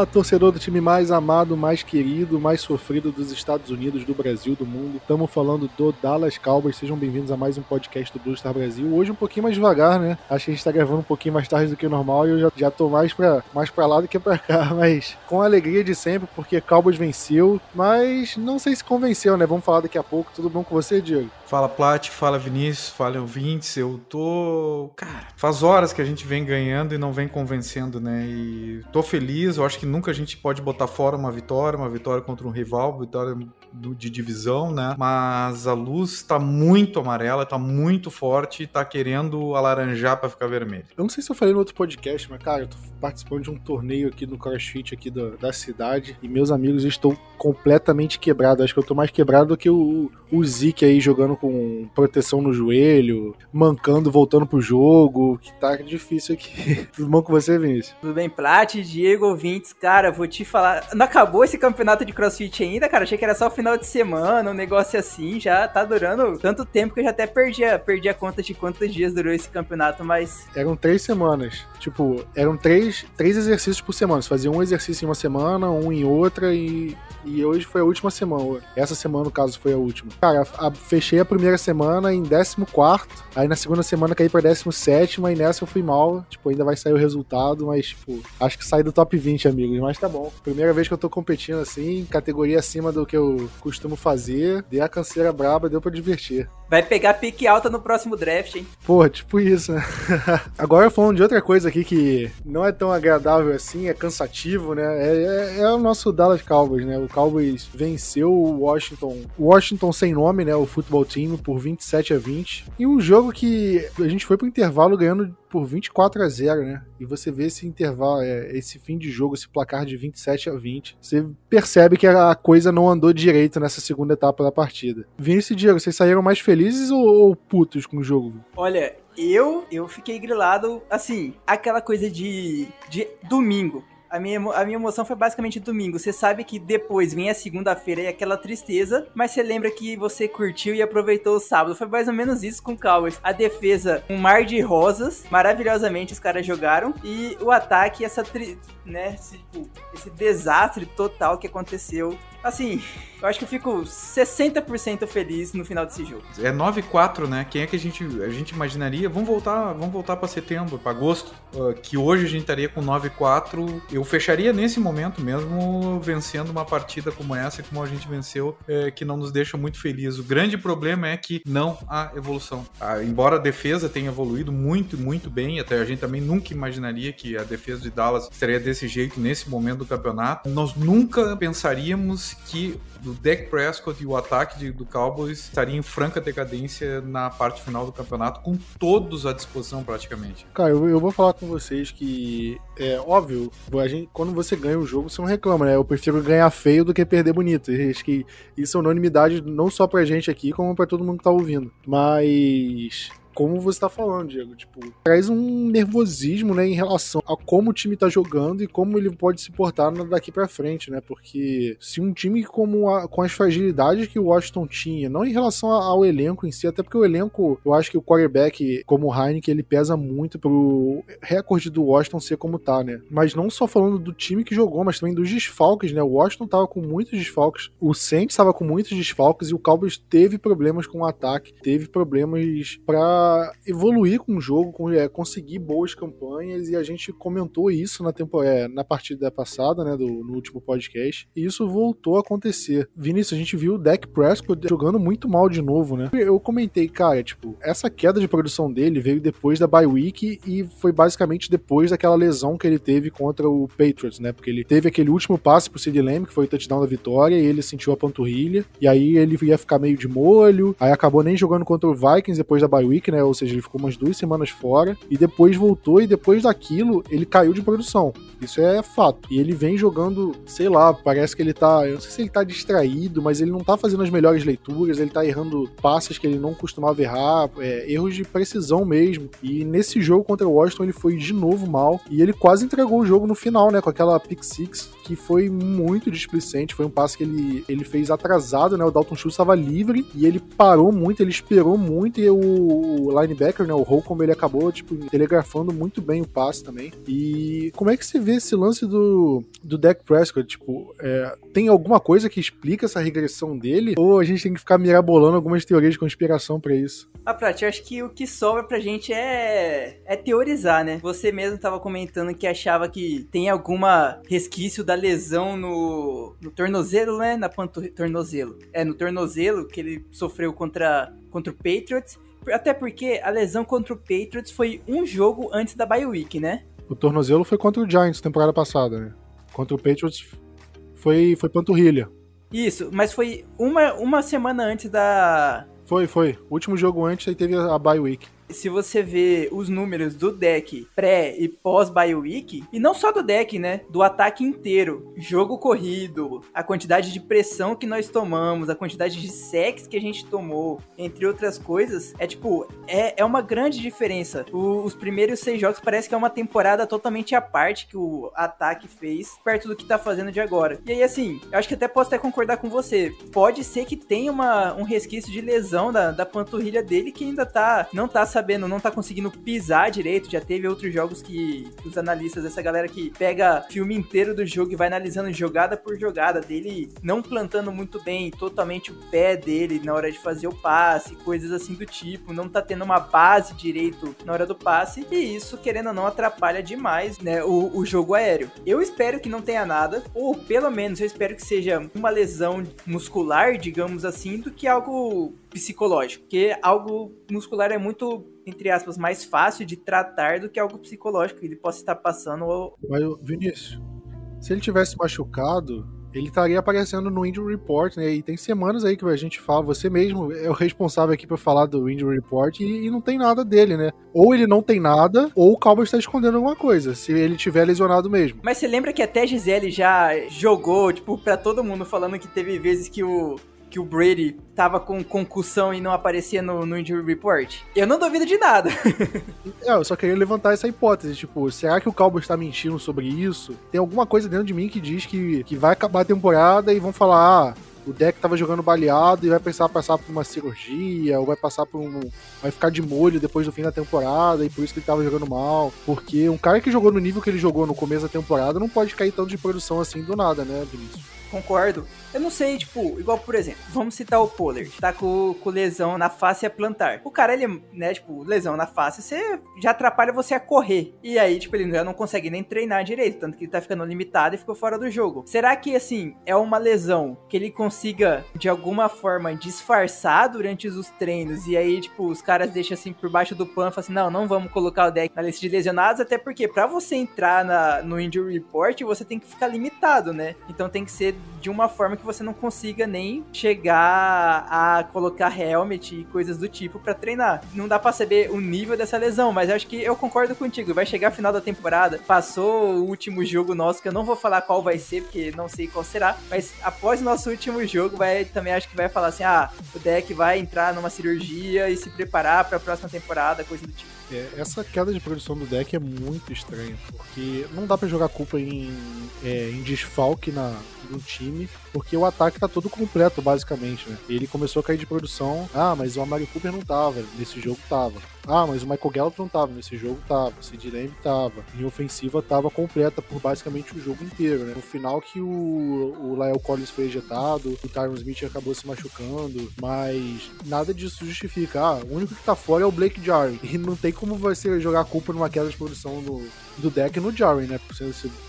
Fala, torcedor do time mais amado, mais querido, mais sofrido dos Estados Unidos, do Brasil, do mundo. Estamos falando do Dallas Cowboys. Sejam bem-vindos a mais um podcast do Blue Star Brasil. Hoje um pouquinho mais devagar, né? Acho que a gente tá gravando um pouquinho mais tarde do que o normal e eu já, já tô mais pra, mais lá do que pra cá. Mas com a alegria de sempre, porque Cowboys venceu. Mas não sei se convenceu, né? Vamos falar daqui a pouco. Tudo bom com você, Diego? Fala Plat, fala Vinícius, fala ouvintes. Eu tô. Cara, faz horas que a gente vem ganhando e não vem convencendo, né? E tô feliz. Eu acho que nunca a gente pode botar fora uma vitória, uma vitória contra um rival, vitória de divisão, né? Mas a luz está muito amarela, está muito forte, está querendo alaranjar para ficar vermelho. Eu não sei se eu falei no outro podcast, mas cara, eu tô participando de um torneio aqui no CrossFit aqui da, da cidade e meus amigos estão completamente quebrados. Acho que eu tô mais quebrado do que o, o Zik aí jogando com proteção no joelho, mancando, voltando pro jogo, que tá difícil aqui. Tudo bom com você, Vinícius? Tudo bem, Plat, Diego, ouvintes. Cara, vou te falar. Não acabou esse campeonato de CrossFit ainda, cara? Achei que era só final de semana, um negócio assim, já tá durando tanto tempo que eu já até perdi a, perdi a conta de quantos dias durou esse campeonato, mas. Eram três semanas. Tipo, eram três, três exercícios por semana. Você fazia um exercício em uma semana, um em outra, e, e hoje foi a última semana. Essa semana, no caso, foi a última. Cara, a, fechei a primeira semana em 14, aí na segunda semana caí pra 17, e nessa eu fui mal. Tipo, ainda vai sair o resultado, mas, tipo, acho que saí do top 20, amigos. Mas tá bom. Primeira vez que eu tô competindo assim, categoria acima do que eu costumo fazer. Dei a canseira braba, deu pra divertir. Vai pegar pique alta no próximo draft, hein? Pô, tipo isso, né? Agora falando de outra coisa aqui que não é tão agradável assim, é cansativo, né? É, é, é, o nosso Dallas Cowboys, né? O Cowboys venceu o Washington, Washington sem nome, né? O futebol time por 27 a 20. E um jogo que a gente foi pro intervalo ganhando por 24 a 0, né? E você vê esse intervalo, é, esse fim de jogo, esse placar de 27 a 20. Você percebe que a coisa não andou direito nessa segunda etapa da partida. Vinícius e Diego, vocês saíram mais felizes ou, ou putos com o jogo? Olha, eu eu fiquei grilado, assim, aquela coisa de, de domingo a minha, a minha emoção foi basicamente domingo. Você sabe que depois vem a segunda-feira e aquela tristeza, mas você lembra que você curtiu e aproveitou o sábado. Foi mais ou menos isso com o Cowboys. A defesa, um mar de rosas, maravilhosamente os caras jogaram. E o ataque, essa tri... né, esse, tipo, esse desastre total que aconteceu assim, eu acho que eu fico 60% feliz no final desse jogo. É 9-4, né? Quem é que a gente, a gente imaginaria? Vamos voltar, vamos voltar para setembro, para agosto, uh, que hoje a gente estaria com 9-4. Eu fecharia nesse momento mesmo vencendo uma partida como essa, como a gente venceu, é, que não nos deixa muito felizes. O grande problema é que não há evolução. Embora a defesa tenha evoluído muito, muito bem, até a gente também nunca imaginaria que a defesa de Dallas estaria desse jeito nesse momento do campeonato. Nós nunca pensaríamos que o Dak Prescott e o ataque de, do Cowboys estariam em franca decadência na parte final do campeonato, com todos à disposição praticamente. Cara, eu, eu vou falar com vocês que é óbvio, a gente, quando você ganha um jogo, você não reclama, né? Eu prefiro ganhar feio do que perder bonito. acho que isso é unanimidade não só pra gente aqui, como pra todo mundo que tá ouvindo. Mas como você tá falando, Diego, tipo, traz um nervosismo, né, em relação a como o time tá jogando e como ele pode se portar daqui para frente, né? Porque se um time como a, com as fragilidades que o Washington tinha, não em relação ao elenco em si, até porque o elenco, eu acho que o quarterback, como o Heineken, ele pesa muito pro recorde do Washington ser como tá, né? Mas não só falando do time que jogou, mas também dos desfalques, né? O Washington tava com muitos desfalques, o Saints tava com muitos desfalques e o Cowboys teve problemas com o ataque, teve problemas para evoluir com o jogo, é, conseguir boas campanhas, e a gente comentou isso na, tempo, é, na partida passada, né, do, no último podcast, e isso voltou a acontecer. Vinícius, a gente viu o Dak Prescott jogando muito mal de novo, né? Eu comentei, cara, tipo, essa queda de produção dele veio depois da bye week e foi basicamente depois daquela lesão que ele teve contra o Patriots, né? Porque ele teve aquele último passe pro Sid Lamb, que foi o touchdown da vitória, e ele sentiu a panturrilha, e aí ele ia ficar meio de molho, aí acabou nem jogando contra o Vikings depois da bye week, né? Ou seja, ele ficou umas duas semanas fora e depois voltou e depois daquilo ele caiu de produção. Isso é fato. E ele vem jogando, sei lá, parece que ele tá. Eu não sei se ele tá distraído, mas ele não tá fazendo as melhores leituras, ele tá errando passes que ele não costumava errar, é, erros de precisão mesmo. E nesse jogo contra o Washington ele foi de novo mal e ele quase entregou o jogo no final, né? Com aquela pick six que foi muito displicente. Foi um passe que ele, ele fez atrasado, né? O Dalton Schultz estava livre e ele parou muito, ele esperou muito e o o linebacker, né, o Holcomb, ele acabou, tipo, telegrafando muito bem o passe também. E como é que você vê esse lance do, do Dak Prescott? Tipo, é, tem alguma coisa que explica essa regressão dele? Ou a gente tem que ficar mirabolando algumas teorias de conspiração para isso? Ah, Prati, eu acho que o que sobra pra gente é, é teorizar, né? Você mesmo tava comentando que achava que tem alguma resquício da lesão no, no tornozelo, né? Na panturrilha. Tornozelo. É, no tornozelo que ele sofreu contra, contra o Patriots. Até porque a lesão contra o Patriots foi um jogo antes da bye week, né? O tornozelo foi contra o Giants temporada passada, né? Contra o Patriots foi, foi panturrilha. Isso, mas foi uma, uma semana antes da. Foi, foi. O último jogo antes aí teve a bye week se você vê os números do deck pré e pós bye e não só do deck, né, do ataque inteiro, jogo corrido, a quantidade de pressão que nós tomamos, a quantidade de sex que a gente tomou, entre outras coisas, é tipo, é, é uma grande diferença. O, os primeiros seis jogos parece que é uma temporada totalmente à parte que o ataque fez, perto do que tá fazendo de agora. E aí, assim, eu acho que até posso até concordar com você. Pode ser que tenha uma, um resquício de lesão da, da panturrilha dele que ainda tá, não tá sabendo, não tá conseguindo pisar direito. Já teve outros jogos que os analistas, essa galera que pega filme inteiro do jogo e vai analisando jogada por jogada dele, não plantando muito bem totalmente o pé dele na hora de fazer o passe, coisas assim do tipo, não tá tendo uma base direito na hora do passe, e isso, querendo ou não, atrapalha demais, né, o, o jogo aéreo. Eu espero que não tenha nada, ou pelo menos eu espero que seja uma lesão muscular, digamos assim, do que algo psicológico, porque algo muscular é muito, entre aspas, mais fácil de tratar do que algo psicológico que ele possa estar passando. Ou... Mas, Vinícius, se ele tivesse machucado, ele estaria aparecendo no Injury Report, né? E tem semanas aí que a gente fala, você mesmo é o responsável aqui por falar do Injury Report e, e, não tem nada dele, né? Ou ele não tem nada, ou o Cowboys está escondendo alguma coisa, se ele tiver lesionado mesmo. Mas você lembra que até Gisele já jogou, tipo, para todo mundo falando que teve vezes que o que o Brady tava com concussão e não aparecia no, no injury report? Eu não duvido de nada. é, eu só queria levantar essa hipótese, tipo, será que o Cowboys tá mentindo sobre isso? Tem alguma coisa dentro de mim que diz que, que vai acabar a temporada e vão falar, ah, o deck tava jogando baleado e vai pensar passar por uma cirurgia, ou vai passar por um. vai ficar de molho depois do fim da temporada, e por isso que ele tava jogando mal. Porque um cara que jogou no nível que ele jogou no começo da temporada não pode cair tanto de produção assim do nada, né, Vinícius? Concordo. Eu não sei, tipo, igual por exemplo, vamos citar o Pollard, tá com, com lesão na face a plantar. O cara, ele, né, tipo, lesão na face, você já atrapalha você a correr. E aí, tipo, ele já não consegue nem treinar direito, tanto que ele tá ficando limitado e ficou fora do jogo. Será que, assim, é uma lesão que ele consiga, de alguma forma, disfarçar durante os treinos e aí, tipo, os caras deixam assim por baixo do pano assim: não, não vamos colocar o deck na lista de lesionados, até porque para você entrar na, no injury report, você tem que ficar limitado, né? Então tem que ser de uma forma que você não consiga nem chegar a colocar helmet e coisas do tipo para treinar. Não dá para saber o nível dessa lesão, mas acho que eu concordo contigo. Vai chegar a final da temporada, passou o último jogo nosso, que eu não vou falar qual vai ser, porque não sei qual será, mas após o nosso último jogo, vai também acho que vai falar assim: ah, o deck vai entrar numa cirurgia e se preparar para a próxima temporada, coisa do tipo. É, essa queda de produção do deck é muito estranha, porque não dá para jogar culpa em, é, em desfalque na, no time, porque o ataque tá todo completo, basicamente, né? Ele começou a cair de produção. Ah, mas o Amari Cooper não tava, nesse jogo tava. Ah, mas o Michael Gallup não tava, nesse jogo tava. O Sid Lamb tava. Em ofensiva tava completa por basicamente o jogo inteiro, né? No final que o, o Lyle Collins foi ejetado, o Tyron Smith acabou se machucando, mas nada disso justifica. Ah, o único que tá fora é o Blake Jarry. E não tem como você jogar a culpa numa queda de produção do, do deck no Jarry, né?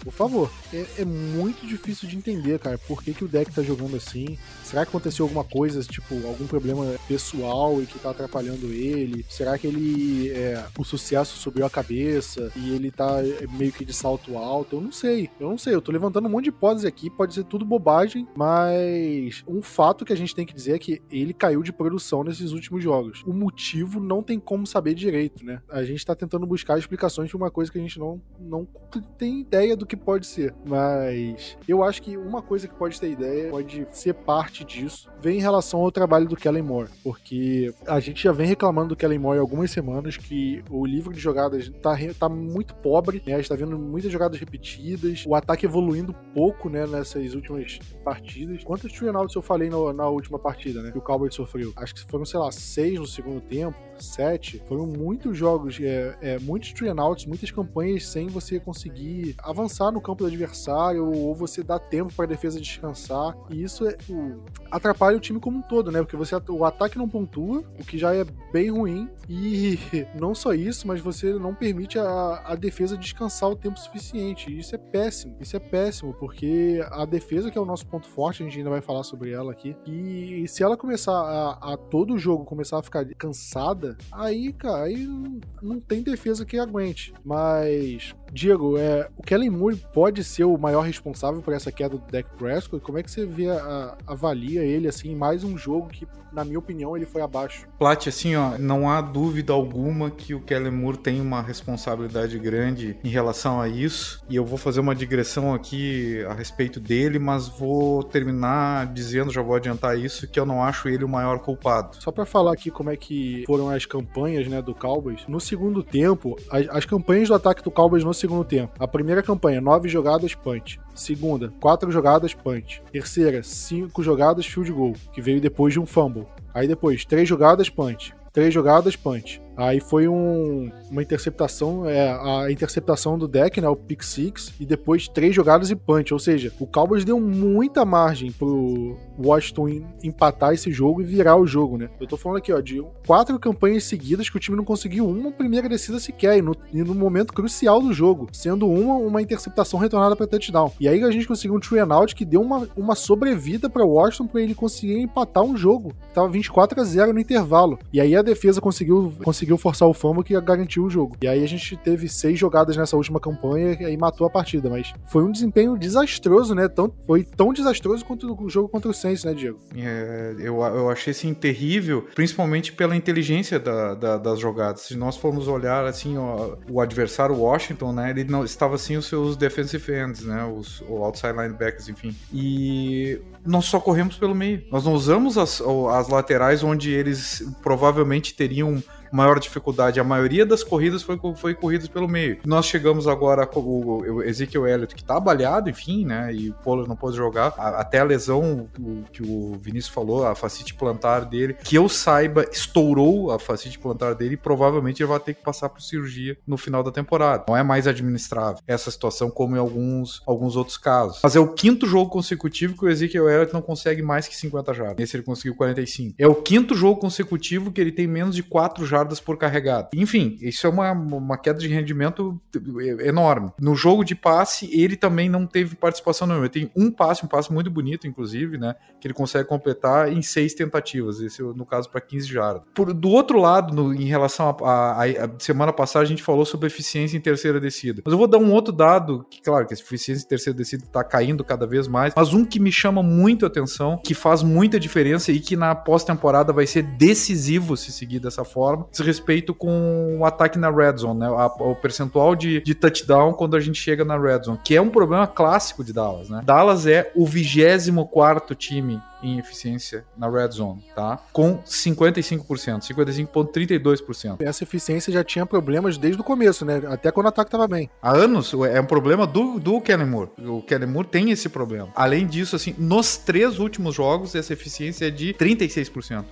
Por, favor. É, é, muito difícil de entender, cara. Por que, que o deck tá jogando assim? Será que aconteceu alguma coisa, tipo, algum problema pessoal e que tá atrapalhando ele? Será que ele. É, o sucesso subiu a cabeça e ele tá é, meio que de salto alto? Eu não sei. Eu não sei. Eu tô levantando um monte de hipóteses aqui. Pode ser tudo bobagem, mas um fato que a gente tem que dizer é que ele caiu de produção nesses últimos jogos. O motivo não tem como saber direito, né? A gente tá tentando buscar explicações de uma coisa que a gente não não, não tem ideia do que pode ser. Mas eu acho que uma coisa que pode ter ideia, pode ser parte disso, vem em relação ao trabalho do Kellen Moore. Porque a gente já vem reclamando do Kellen Moore há algumas semanas que o livro de jogadas tá, tá muito pobre, né? A gente tá vendo muitas jogadas repetidas, o ataque evoluindo pouco, né, nessas últimas partidas. Quantos three eu falei no, na última partida, né? Que o Cowboys sofreu? Acho que foram, sei lá, seis no segundo tempo, sete. Foram muitos jogos, é, é, muitos three muitas campanhas sem você conseguir avançar no campo do adversário ou você dar tempo para a defesa descansar. E isso é, o, atrapalha o time como um todo, né? Porque você, o ataque não pontua, o que já é bem ruim. E não só isso, mas você não permite a, a defesa descansar o tempo suficiente. E isso é péssimo. Isso é péssimo, porque a defesa, que é o nosso ponto forte, a gente ainda vai falar sobre ela aqui. E se ela começar a, a todo jogo começar a ficar cansada, aí, cara, aí não tem defesa que aguente. Mas Diego, é, o Kellen Moore pode ser o maior responsável por essa queda do Dak Prescott? Como é que você vê, a, avalia ele, assim, mais um jogo que, na minha opinião, ele foi abaixo? Plat, assim, ó, não há dúvida alguma que o Kellen Moore tem uma responsabilidade grande em relação a isso, e eu vou fazer uma digressão aqui a respeito dele, mas vou terminar dizendo, já vou adiantar isso, que eu não acho ele o maior culpado. Só para falar aqui como é que foram as campanhas, né, do Cowboys, no segundo tempo, as, as campanhas do ataque do Cowboys no segundo tempo. A primeira campanha, nove jogadas punch. Segunda, quatro jogadas punch. Terceira, cinco jogadas field goal, que veio depois de um fumble. Aí depois, três jogadas punch. Três jogadas punch. Aí foi um, uma interceptação, é, a interceptação do deck, né, o pick six, e depois três jogadas e punch. Ou seja, o Cowboys deu muita margem pro Washington empatar esse jogo e virar o jogo, né? Eu tô falando aqui, ó, de quatro campanhas seguidas que o time não conseguiu uma primeira descida sequer, e no, e no momento crucial do jogo, sendo uma uma interceptação retornada para touchdown. E aí a gente conseguiu um true and out que deu uma, uma sobrevida para Washington para ele conseguir empatar um jogo. Tava 24 a 0 no intervalo. E aí a defesa conseguiu, conseguiu conseguiu forçar o fumble que garantiu o jogo. E aí a gente teve seis jogadas nessa última campanha e aí matou a partida, mas foi um desempenho desastroso, né? Tão, foi tão desastroso quanto o jogo contra o Saints, né, Diego? É, eu, eu achei assim terrível, principalmente pela inteligência da, da, das jogadas. Se nós formos olhar assim, ó, o adversário Washington, né? Ele não estava assim os seus defensive ends, né? Os, outside linebackers, enfim. E nós só corremos pelo meio. Nós não usamos as, as laterais onde eles provavelmente teriam maior dificuldade. A maioria das corridas foi, foi corridas pelo meio. Nós chegamos agora com o Ezekiel Elliott, que tá baleado, enfim, né? E o Pollard não pôde jogar. até a lesão o, que o Vinícius falou, a facite plantar dele, que eu saiba, estourou a facite plantar dele e provavelmente ele vai ter que passar por cirurgia no final da temporada. Não é mais administrável essa situação como em alguns, alguns outros casos. Mas é o quinto jogo consecutivo que o Ezekiel Elliott não consegue mais que 50 jardas. Esse ele conseguiu 45. É o quinto jogo consecutivo que ele tem menos de 4 jardas jardas por carregado. Enfim, isso é uma, uma queda de rendimento enorme. No jogo de passe, ele também não teve participação nenhuma. Tem um passe, um passe muito bonito, inclusive, né? Que ele consegue completar em seis tentativas. Esse, no caso, para 15 jardas. Por, do outro lado, no, em relação a, a, a, semana passada, a gente falou sobre eficiência em terceira descida. Mas eu vou dar um outro dado, que, claro, que a eficiência em terceira descida está caindo cada vez mais, mas um que me chama muito a atenção, que faz muita diferença e que na pós-temporada vai ser decisivo se seguir dessa forma, diz respeito com o ataque na red zone, né? A, o percentual de, de touchdown quando a gente chega na red zone, que é um problema clássico de Dallas, né? Dallas é o 24 time em eficiência na red zone, tá? Com 55%, 55,32%. Essa eficiência já tinha problemas desde o começo, né? Até quando o ataque estava bem. Há anos é um problema do, do Kellen Moore. O Kellen Moore tem esse problema. Além disso, assim, nos três últimos jogos, essa eficiência é de 36%.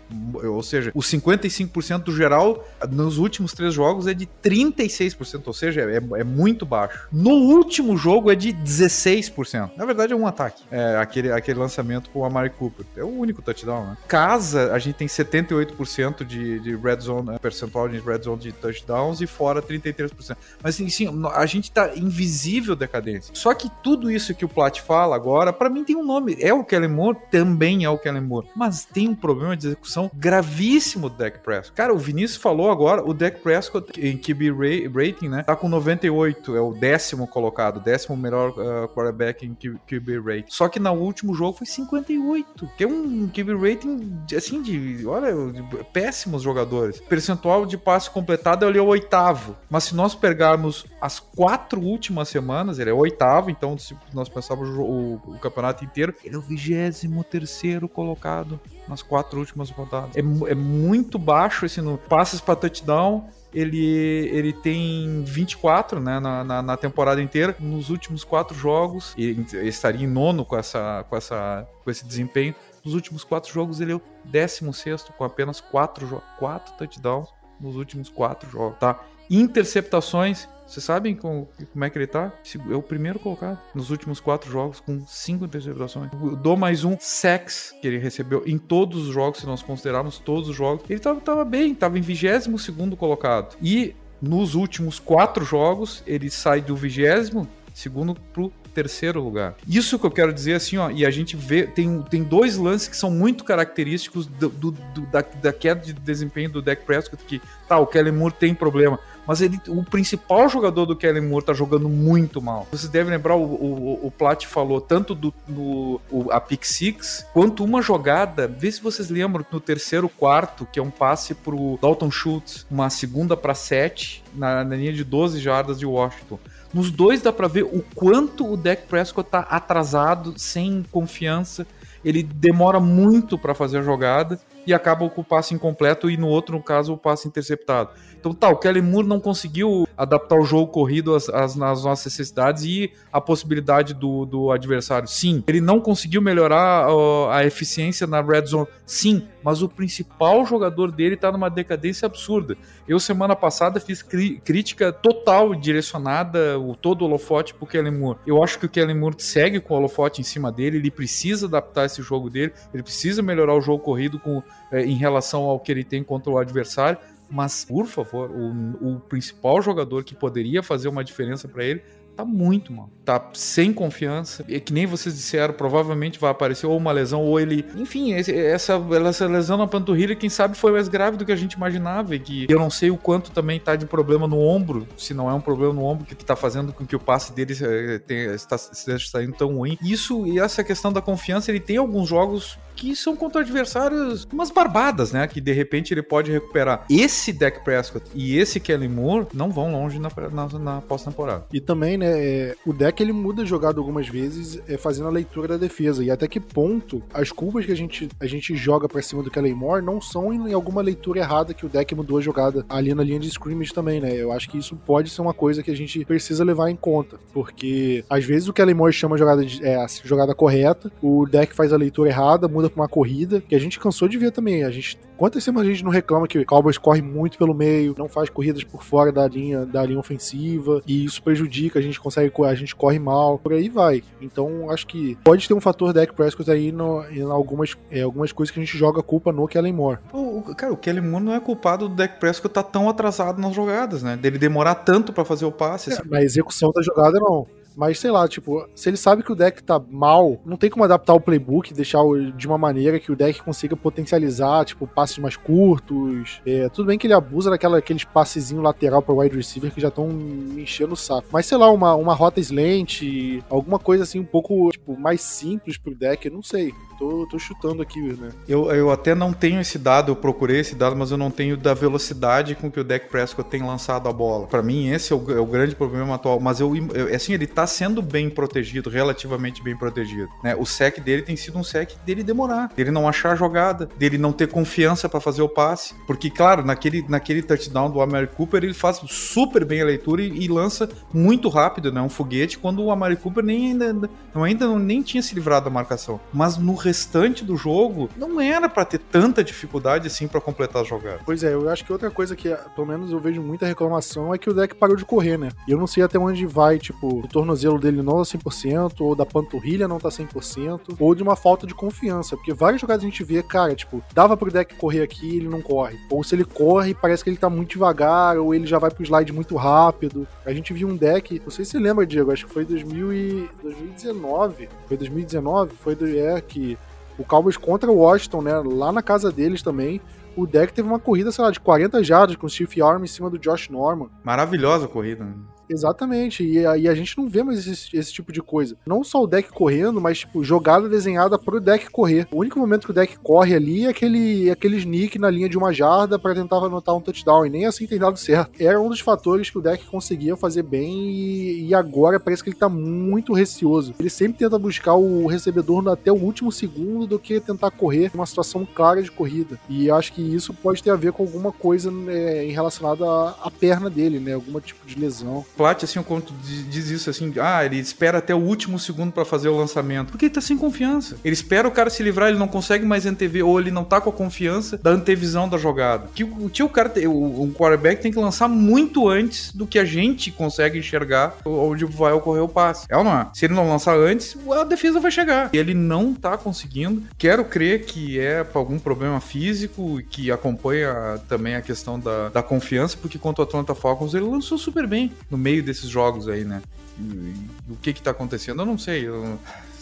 Ou seja, o 55% do geral nos últimos três jogos é de 36%, ou seja, é, é muito baixo. No último jogo é de 16%. Na verdade, é um ataque. É aquele, aquele lançamento com a Mari Cooper. É o único touchdown, né? Casa, a gente tem 78% de, de red zone, né? percentual de red zone de touchdowns e fora 33%. Mas assim, sim, a gente tá invisível decadência. Só que tudo isso que o Plat fala agora, para mim tem um nome. É o Kellen Moore? Também é o Kellen Moore. Mas tem um problema de execução gravíssimo do Dak Prescott. Cara, o Vinícius falou agora, o Dak Prescott em QB rating, né? Tá com 98, é o décimo colocado, décimo melhor uh, quarterback em QB rating. Só que no último jogo foi 58. Tem um QB rating, assim, de, olha, de péssimos jogadores. Percentual de passe completado, ele é o oitavo. Mas se nós pegarmos as quatro últimas semanas, ele é o oitavo, então se nós pensarmos o, o, o campeonato inteiro, ele é o vigésimo terceiro colocado nas quatro últimas rodadas. É, é muito baixo esse no passes para touchdown ele, ele tem 24 né, na, na, na, temporada inteira. Nos últimos quatro jogos, ele, estaria em nono com, essa, com, essa, com esse desempenho. Nos últimos quatro jogos, ele é o 16 com apenas quatro, quatro touchdowns nos últimos quatro jogos. Tá? Interceptações, vocês sabem como, como, é que ele tá? É o primeiro colocado nos últimos quatro jogos, com cinco interceptações. Eu dou mais um sex que ele recebeu em todos os jogos, se nós considerarmos todos os jogos. Ele tava, tava bem, tava em 22 segundo colocado. E nos últimos quatro jogos, ele sai do vigésimo segundo pro terceiro lugar. Isso que eu quero dizer assim, ó, e a gente vê, tem, tem dois lances que são muito característicos do, do, do da, da, queda de desempenho do Dak Prescott, que tá, o Kellen Moore tem problema, mas ele, o principal jogador do Kellen Moore tá jogando muito mal. Vocês devem lembrar, o, o, o Plat falou tanto do no, o, a Pick Six, quanto uma jogada, vê se vocês lembram, no terceiro quarto, que é um passe pro Dalton Schultz, uma segunda para sete, na, na linha de 12 jardas de Washington. Nos dois dá para ver o quanto o Dak Prescott tá atrasado, sem confiança. Ele demora muito para fazer a jogada e acaba com o passe incompleto e no outro, no caso, o passe interceptado. Então tá, o Kelly Moore não conseguiu adaptar o jogo corrido às, às, às nossas necessidades e a possibilidade do, do adversário. Sim. Ele não conseguiu melhorar uh, a eficiência na red zone. Sim. Mas o principal jogador dele tá numa decadência absurda. Eu, semana passada, fiz crítica total direcionada, o todo o holofote pro Kelly Moore. Eu acho que o Kelly Moore segue com o holofote em cima dele, ele precisa adaptar esse jogo dele, ele precisa melhorar o jogo corrido com, eh, em relação ao que ele tem contra o adversário mas, por favor, o, o principal jogador que poderia fazer uma diferença para ele tá muito mal. Tá sem confiança. E que nem vocês disseram, provavelmente vai aparecer ou uma lesão, ou ele. Enfim, essa, essa lesão na panturrilha, quem sabe foi mais grave do que a gente imaginava. E que eu não sei o quanto também tá de problema no ombro, se não é um problema no ombro que, que tá fazendo com que o passe dele tenha, está, esteja saindo tão ruim. Isso e essa questão da confiança, ele tem alguns jogos que são contra adversários umas barbadas, né? Que de repente ele pode recuperar. Esse Dak Prescott e esse Kelly Moore não vão longe na, na, na pós-temporada. E também, né, é, o deck ele muda jogado algumas vezes é, fazendo a leitura da defesa. E até que ponto as curvas que a gente, a gente joga para cima do Kelly Moore não são em alguma leitura errada que o deck mudou a jogada ali na linha de scrimmage também, né? Eu acho que isso pode ser uma coisa que a gente precisa levar em conta. Porque às vezes o Kelly Moore chama a jogada, de, é, a jogada correta, o deck faz a leitura errada, muda pra uma corrida, que a gente cansou de ver também. A gente. Quantas semanas a gente não reclama que o Cowboys corre muito pelo meio, não faz corridas por fora da linha, da linha ofensiva, e isso prejudica, a gente consegue, a gente corre mal, por aí vai. Então, acho que pode ter um fator Dak Prescott aí no, em algumas, é, algumas coisas que a gente joga culpa no Kellen Moore. O, o, cara, o Kellen Moore não é culpado do Dak Prescott estar tá tão atrasado nas jogadas, né? Dele demorar tanto para fazer o passe. É, assim. Na execução da jogada, não. Mas sei lá, tipo, se ele sabe que o deck tá mal, não tem como adaptar o playbook, deixar de uma maneira que o deck consiga potencializar, tipo, passes mais curtos. É, tudo bem que ele abusa daqueles passezinho lateral para wide receiver que já estão enchendo o saco. Mas sei lá, uma, uma rota slant, alguma coisa assim um pouco tipo, mais simples pro deck, eu não sei. Tô, tô chutando aqui, né? Eu, eu até não tenho esse dado, eu procurei esse dado, mas eu não tenho da velocidade com que o deck Prescott tem lançado a bola. Para mim, esse é o, é o, grande problema atual. Mas eu, eu assim, ele tá sendo bem protegido, relativamente bem protegido. Né? O sec dele tem sido um sec dele demorar, dele não achar a jogada, dele não ter confiança para fazer o passe. Porque, claro, naquele, naquele touchdown do Amari Cooper, ele faz super bem a leitura e, e lança muito rápido, né? Um foguete, quando o Amari Cooper nem ainda, ainda não, nem tinha se livrado da marcação. Mas no restante do jogo, não era para ter tanta dificuldade assim para completar a jogada. Pois é, eu acho que outra coisa que, pelo menos, eu vejo muita reclamação é que o deck parou de correr, né? E eu não sei até onde vai, tipo, o tornozelo dele não tá 100%, ou da panturrilha não tá 100%, ou de uma falta de confiança. Porque várias jogadas a gente vê, cara, tipo, dava pro deck correr aqui ele não corre. Ou se ele corre, parece que ele tá muito devagar, ou ele já vai pro slide muito rápido. A gente viu um deck, não sei se você lembra, Diego, acho que foi 2000 e 2019. Foi 2019? Foi do, é, que o Cowboys contra o Washington, né? Lá na casa deles também. o deck teve uma corrida, sei lá, de 40 jardas com o Steve Arm em cima do Josh Norman. Maravilhosa corrida. Exatamente, e aí a gente não vê mais esse, esse, tipo de coisa. Não só o deck correndo, mas tipo, jogada desenhada pro deck correr. O único momento que o deck corre ali é aquele, aquele sneak na linha de uma jarda para tentar anotar um touchdown, e nem assim tem dado certo. Era um dos fatores que o deck conseguia fazer bem e, e agora parece que ele tá muito receoso. Ele sempre tenta buscar o recebedor até o último segundo do que tentar correr uma situação clara de corrida. E acho que isso pode ter a ver com alguma coisa né, relacionada à, à perna dele, né? Algum tipo de lesão. Plat, assim, o conto diz isso assim, ah, ele espera até o último segundo para fazer o lançamento. Porque ele tá sem confiança. Ele espera o cara se livrar, ele não consegue mais antever, ou ele não tá com a confiança da antevisão da jogada. Que o, o cara, o, o quarterback tem que lançar muito antes do que a gente consegue enxergar onde vai ocorrer o passe. É ou não é? Se ele não lançar antes, a defesa vai chegar. E ele não tá conseguindo. Quero crer que é por algum problema físico que acompanha também a questão da, da confiança, porque contra o Atlanta Falcons ele lançou super bem no meio meio desses jogos aí, né? E, e, o que que tá acontecendo? Eu não sei. Eu,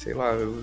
sei lá, eu,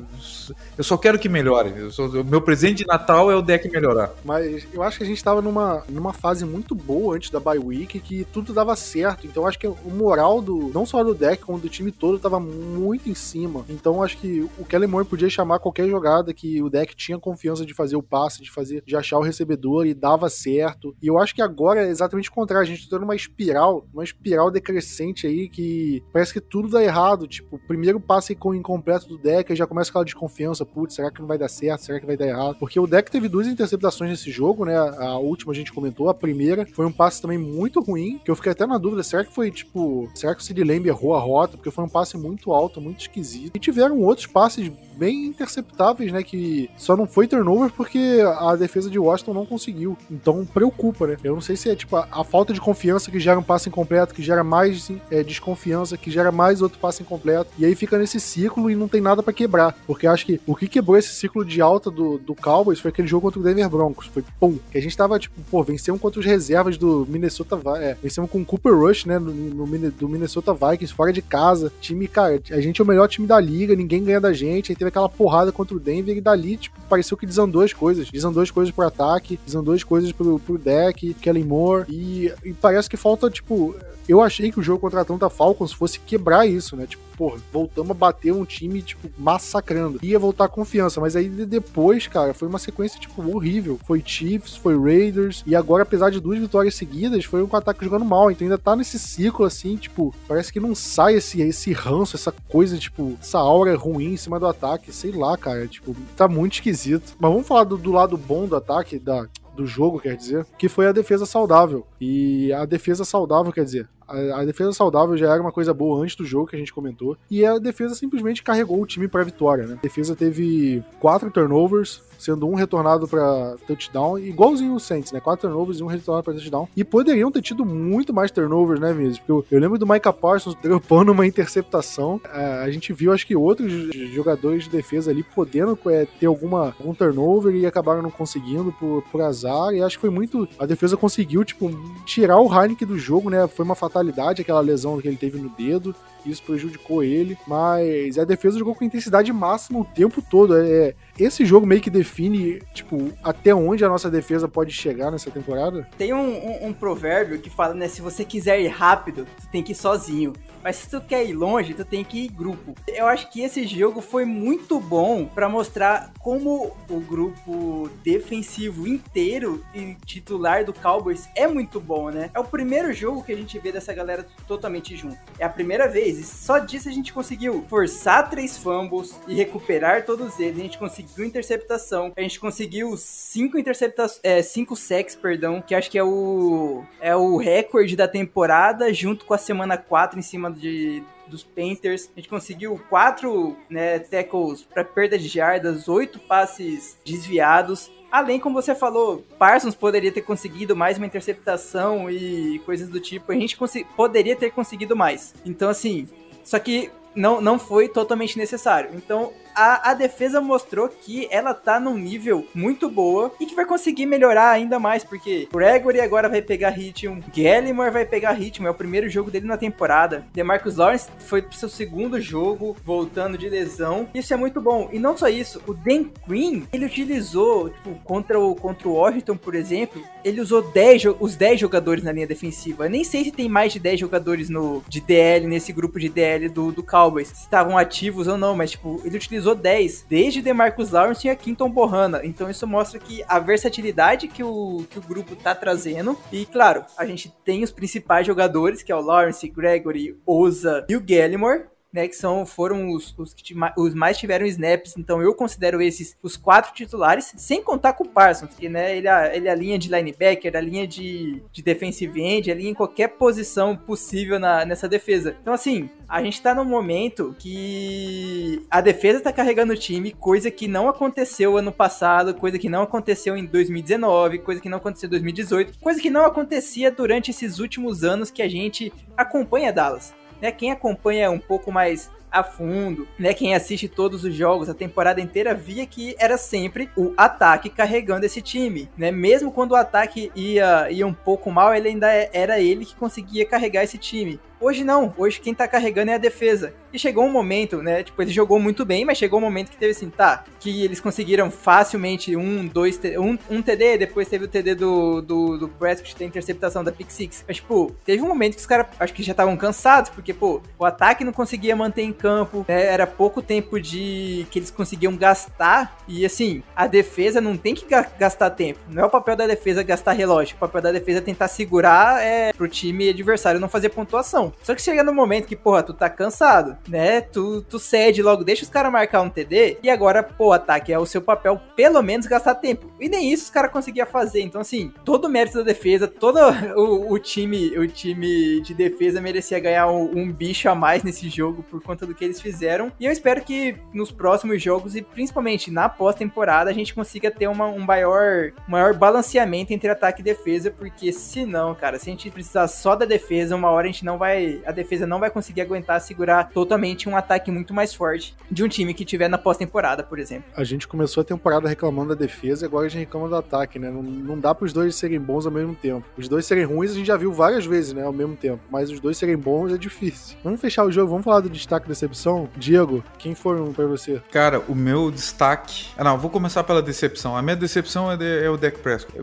eu só quero que melhore. o meu presente de Natal é o deck melhorar. Mas eu acho que a gente estava numa, numa fase muito boa antes da bye week, que tudo dava certo. Então acho que o moral do não só do deck, como do time todo estava muito em cima. Então acho que o Moore podia chamar qualquer jogada que o deck tinha confiança de fazer o passe, de fazer, de achar o recebedor e dava certo. E eu acho que agora é exatamente o contrário. A gente está numa espiral, uma espiral decrescente aí que parece que tudo dá errado. Tipo, o primeiro passe com incompleto do deck, aí já começa aquela desconfiança, putz, será que não vai dar certo? Será que vai dar errado? Porque o deck teve duas interceptações nesse jogo, né? A última a gente comentou, a primeira foi um passe também muito ruim, que eu fiquei até na dúvida, será que foi tipo, será que o Sid Lamb errou a rota? Porque foi um passe muito alto, muito esquisito. E tiveram outros passes bem interceptáveis, né? Que só não foi turnover porque a defesa de Washington não conseguiu. Então preocupa, né? Eu não sei se é tipo a, a falta de confiança que gera um passe incompleto, que gera mais é, desconfiança, que gera mais outro passe incompleto. E aí fica nesse ciclo e não tem nada para quebrar. Porque acho que o que quebrou esse ciclo de alta do, do Cowboys foi aquele jogo contra o Denver Broncos. Foi pum. Que a gente tava, tipo, pô, vencemos contra os reservas do Minnesota é, vencemos com o Cooper Rush, né? No, no, do Minnesota Vikings, fora de casa. Time, cara, a gente é o melhor time da liga, ninguém ganha da gente. Aí teve aquela porrada contra o Denver e dali, tipo, pareceu que desandou as coisas. Desandou as coisas pro ataque, desandou as coisas pro, pro deck, Kellen Moore. E, e parece que falta, tipo, eu achei que o jogo contra a Atlanta Falcons fosse quebrar isso, né? Tipo, porra, voltamos a bater um time, tipo, massacrando. Ia voltar a confiança, mas aí depois, cara, foi uma sequência, tipo, horrível. Foi Chiefs, foi Raiders, e agora, apesar de duas vitórias seguidas, foi um ataque jogando mal. Então ainda tá nesse ciclo, assim, tipo, parece que não sai esse, esse ranço, essa coisa, tipo, essa aura ruim em cima do ataque. Sei lá, cara, tipo, tá muito esquisito. Mas vamos falar do, do lado bom do ataque, da, do jogo, quer dizer, que foi a defesa saudável. E a defesa saudável, quer dizer, a, a, defesa saudável já era uma coisa boa antes do jogo que a gente comentou. E a defesa simplesmente carregou o time para vitória, né? A defesa teve quatro turnovers, sendo um retornado para touchdown, igualzinho o Saints, né? Quatro turnovers e um retornado para touchdown. E poderiam ter tido muito mais turnovers, né, mesmo? Porque eu, lembro do Micah Parsons dropando uma interceptação. A gente viu, acho que outros jogadores de defesa ali podendo é, ter alguma um turnover e acabaram não conseguindo por, por azar. E acho que foi muito. A defesa conseguiu, tipo, tirar o Heineken do jogo, né? Foi uma fatalidade aquela lesão que ele teve no dedo isso prejudicou ele, mas a defesa jogou com intensidade máxima o tempo todo. É, esse jogo meio que define, tipo, até onde a nossa defesa pode chegar nessa temporada. Tem um, um, um provérbio que fala, né, se você quiser ir rápido, tu tem que ir sozinho. Mas se tu quer ir longe, tu tem que ir grupo. Eu acho que esse jogo foi muito bom para mostrar como o grupo defensivo inteiro e titular do Cowboys é muito bom, né? É o primeiro jogo que a gente vê dessa galera totalmente junto. É a primeira vez, e só disso a gente conseguiu forçar três fumbles e recuperar todos eles. A gente conseguiu interceptação, a gente conseguiu cinco interceptações, é, cinco sacks, perdão, que acho que é o é o recorde da temporada, junto com a semana 4 em cima de, dos Panthers. A gente conseguiu quatro né, tackles para perda de jardas, oito passes desviados. Além, como você falou, Parsons poderia ter conseguido mais uma interceptação e coisas do tipo. A gente poderia ter conseguido mais. Então, assim, só que não, não foi totalmente necessário. Então, a, a defesa mostrou que ela tá num nível muito boa e que vai conseguir melhorar ainda mais, porque Gregory agora vai pegar ritmo, Gallimore vai pegar ritmo, é o primeiro jogo dele na temporada. DeMarcus Lawrence foi pro seu segundo jogo, voltando de lesão. Isso é muito bom. E não só isso, o Dan Quinn, ele utilizou, tipo, contra o, contra o Washington, por exemplo, ele usou 10, os 10 jogadores na linha defensiva. Eu nem sei se tem mais de 10 jogadores no, de DL, nesse grupo de DL do, do Cowboys, se estavam ativos ou não, mas, tipo, ele utilizou 10, desde DeMarcus Lawrence e a Quinton Bohanna. Então isso mostra que a versatilidade que o, que o grupo tá trazendo. E, claro, a gente tem os principais jogadores, que é o Lawrence, Gregory, Oza e o Gallimore né, que são, foram os, os que os mais tiveram snaps, então eu considero esses os quatro titulares, sem contar com o Parsons, que né, ele, é, ele é a linha de linebacker, a linha de, de defensive end, a linha em qualquer posição possível na, nessa defesa. Então, assim, a gente tá num momento que a defesa tá carregando o time, coisa que não aconteceu ano passado, coisa que não aconteceu em 2019, coisa que não aconteceu em 2018, coisa que não acontecia durante esses últimos anos que a gente acompanha Dallas né? Quem acompanha um pouco mais a fundo, né? Quem assiste todos os jogos, a temporada inteira, via que era sempre o ataque carregando esse time, né? Mesmo quando o ataque ia, ia um pouco mal, ele ainda era ele que conseguia carregar esse time. Hoje não, hoje quem tá carregando é a defesa. E chegou um momento, né? Tipo, ele jogou muito bem, mas chegou um momento que teve assim, tá, que eles conseguiram facilmente um, dois, um, um TD, depois teve o TD do, do, do Prescott, tem interceptação da Pick Six. Mas, tipo, teve um momento que os caras, acho que já estavam cansados, porque, pô, o ataque não conseguia manter em campo, né, era pouco tempo de que eles conseguiam gastar, e assim, a defesa não tem que gastar tempo. Não é o papel da defesa gastar relógio, o papel da defesa é tentar segurar é, pro time adversário não fazer pontuação. Só que chega no momento que, porra, tu tá cansado, né? Tu, tu cede logo, deixa os caras marcar um TD e agora, pô, ataque é o seu papel, pelo menos gastar tempo. E nem isso os caras conseguiam fazer. Então, assim, todo o mérito da defesa, todo o, o time o time de defesa merecia ganhar um, um, bicho a mais nesse jogo por conta do que eles fizeram. E eu espero que nos próximos jogos e principalmente na pós-temporada a gente consiga ter uma, um maior, maior balanceamento entre ataque e defesa, porque senão, cara, se a gente precisar só da defesa, uma hora a gente não vai vai, a defesa não vai conseguir aguentar segurar totalmente um ataque muito mais forte de um time que tiver na pós-temporada, por exemplo. A gente começou a temporada reclamando da defesa e agora a gente reclama do ataque, né? Não, não dá para os dois serem bons ao mesmo tempo. Os dois serem ruins a gente já viu várias vezes, né, ao mesmo tempo, mas os dois serem bons é difícil. Vamos fechar o jogo, vamos falar do destaque da decepção? Diego, quem foram para você? Cara, o meu destaque. Ah, não, vou começar pela decepção. A minha decepção é, de, é o Deck Prescott.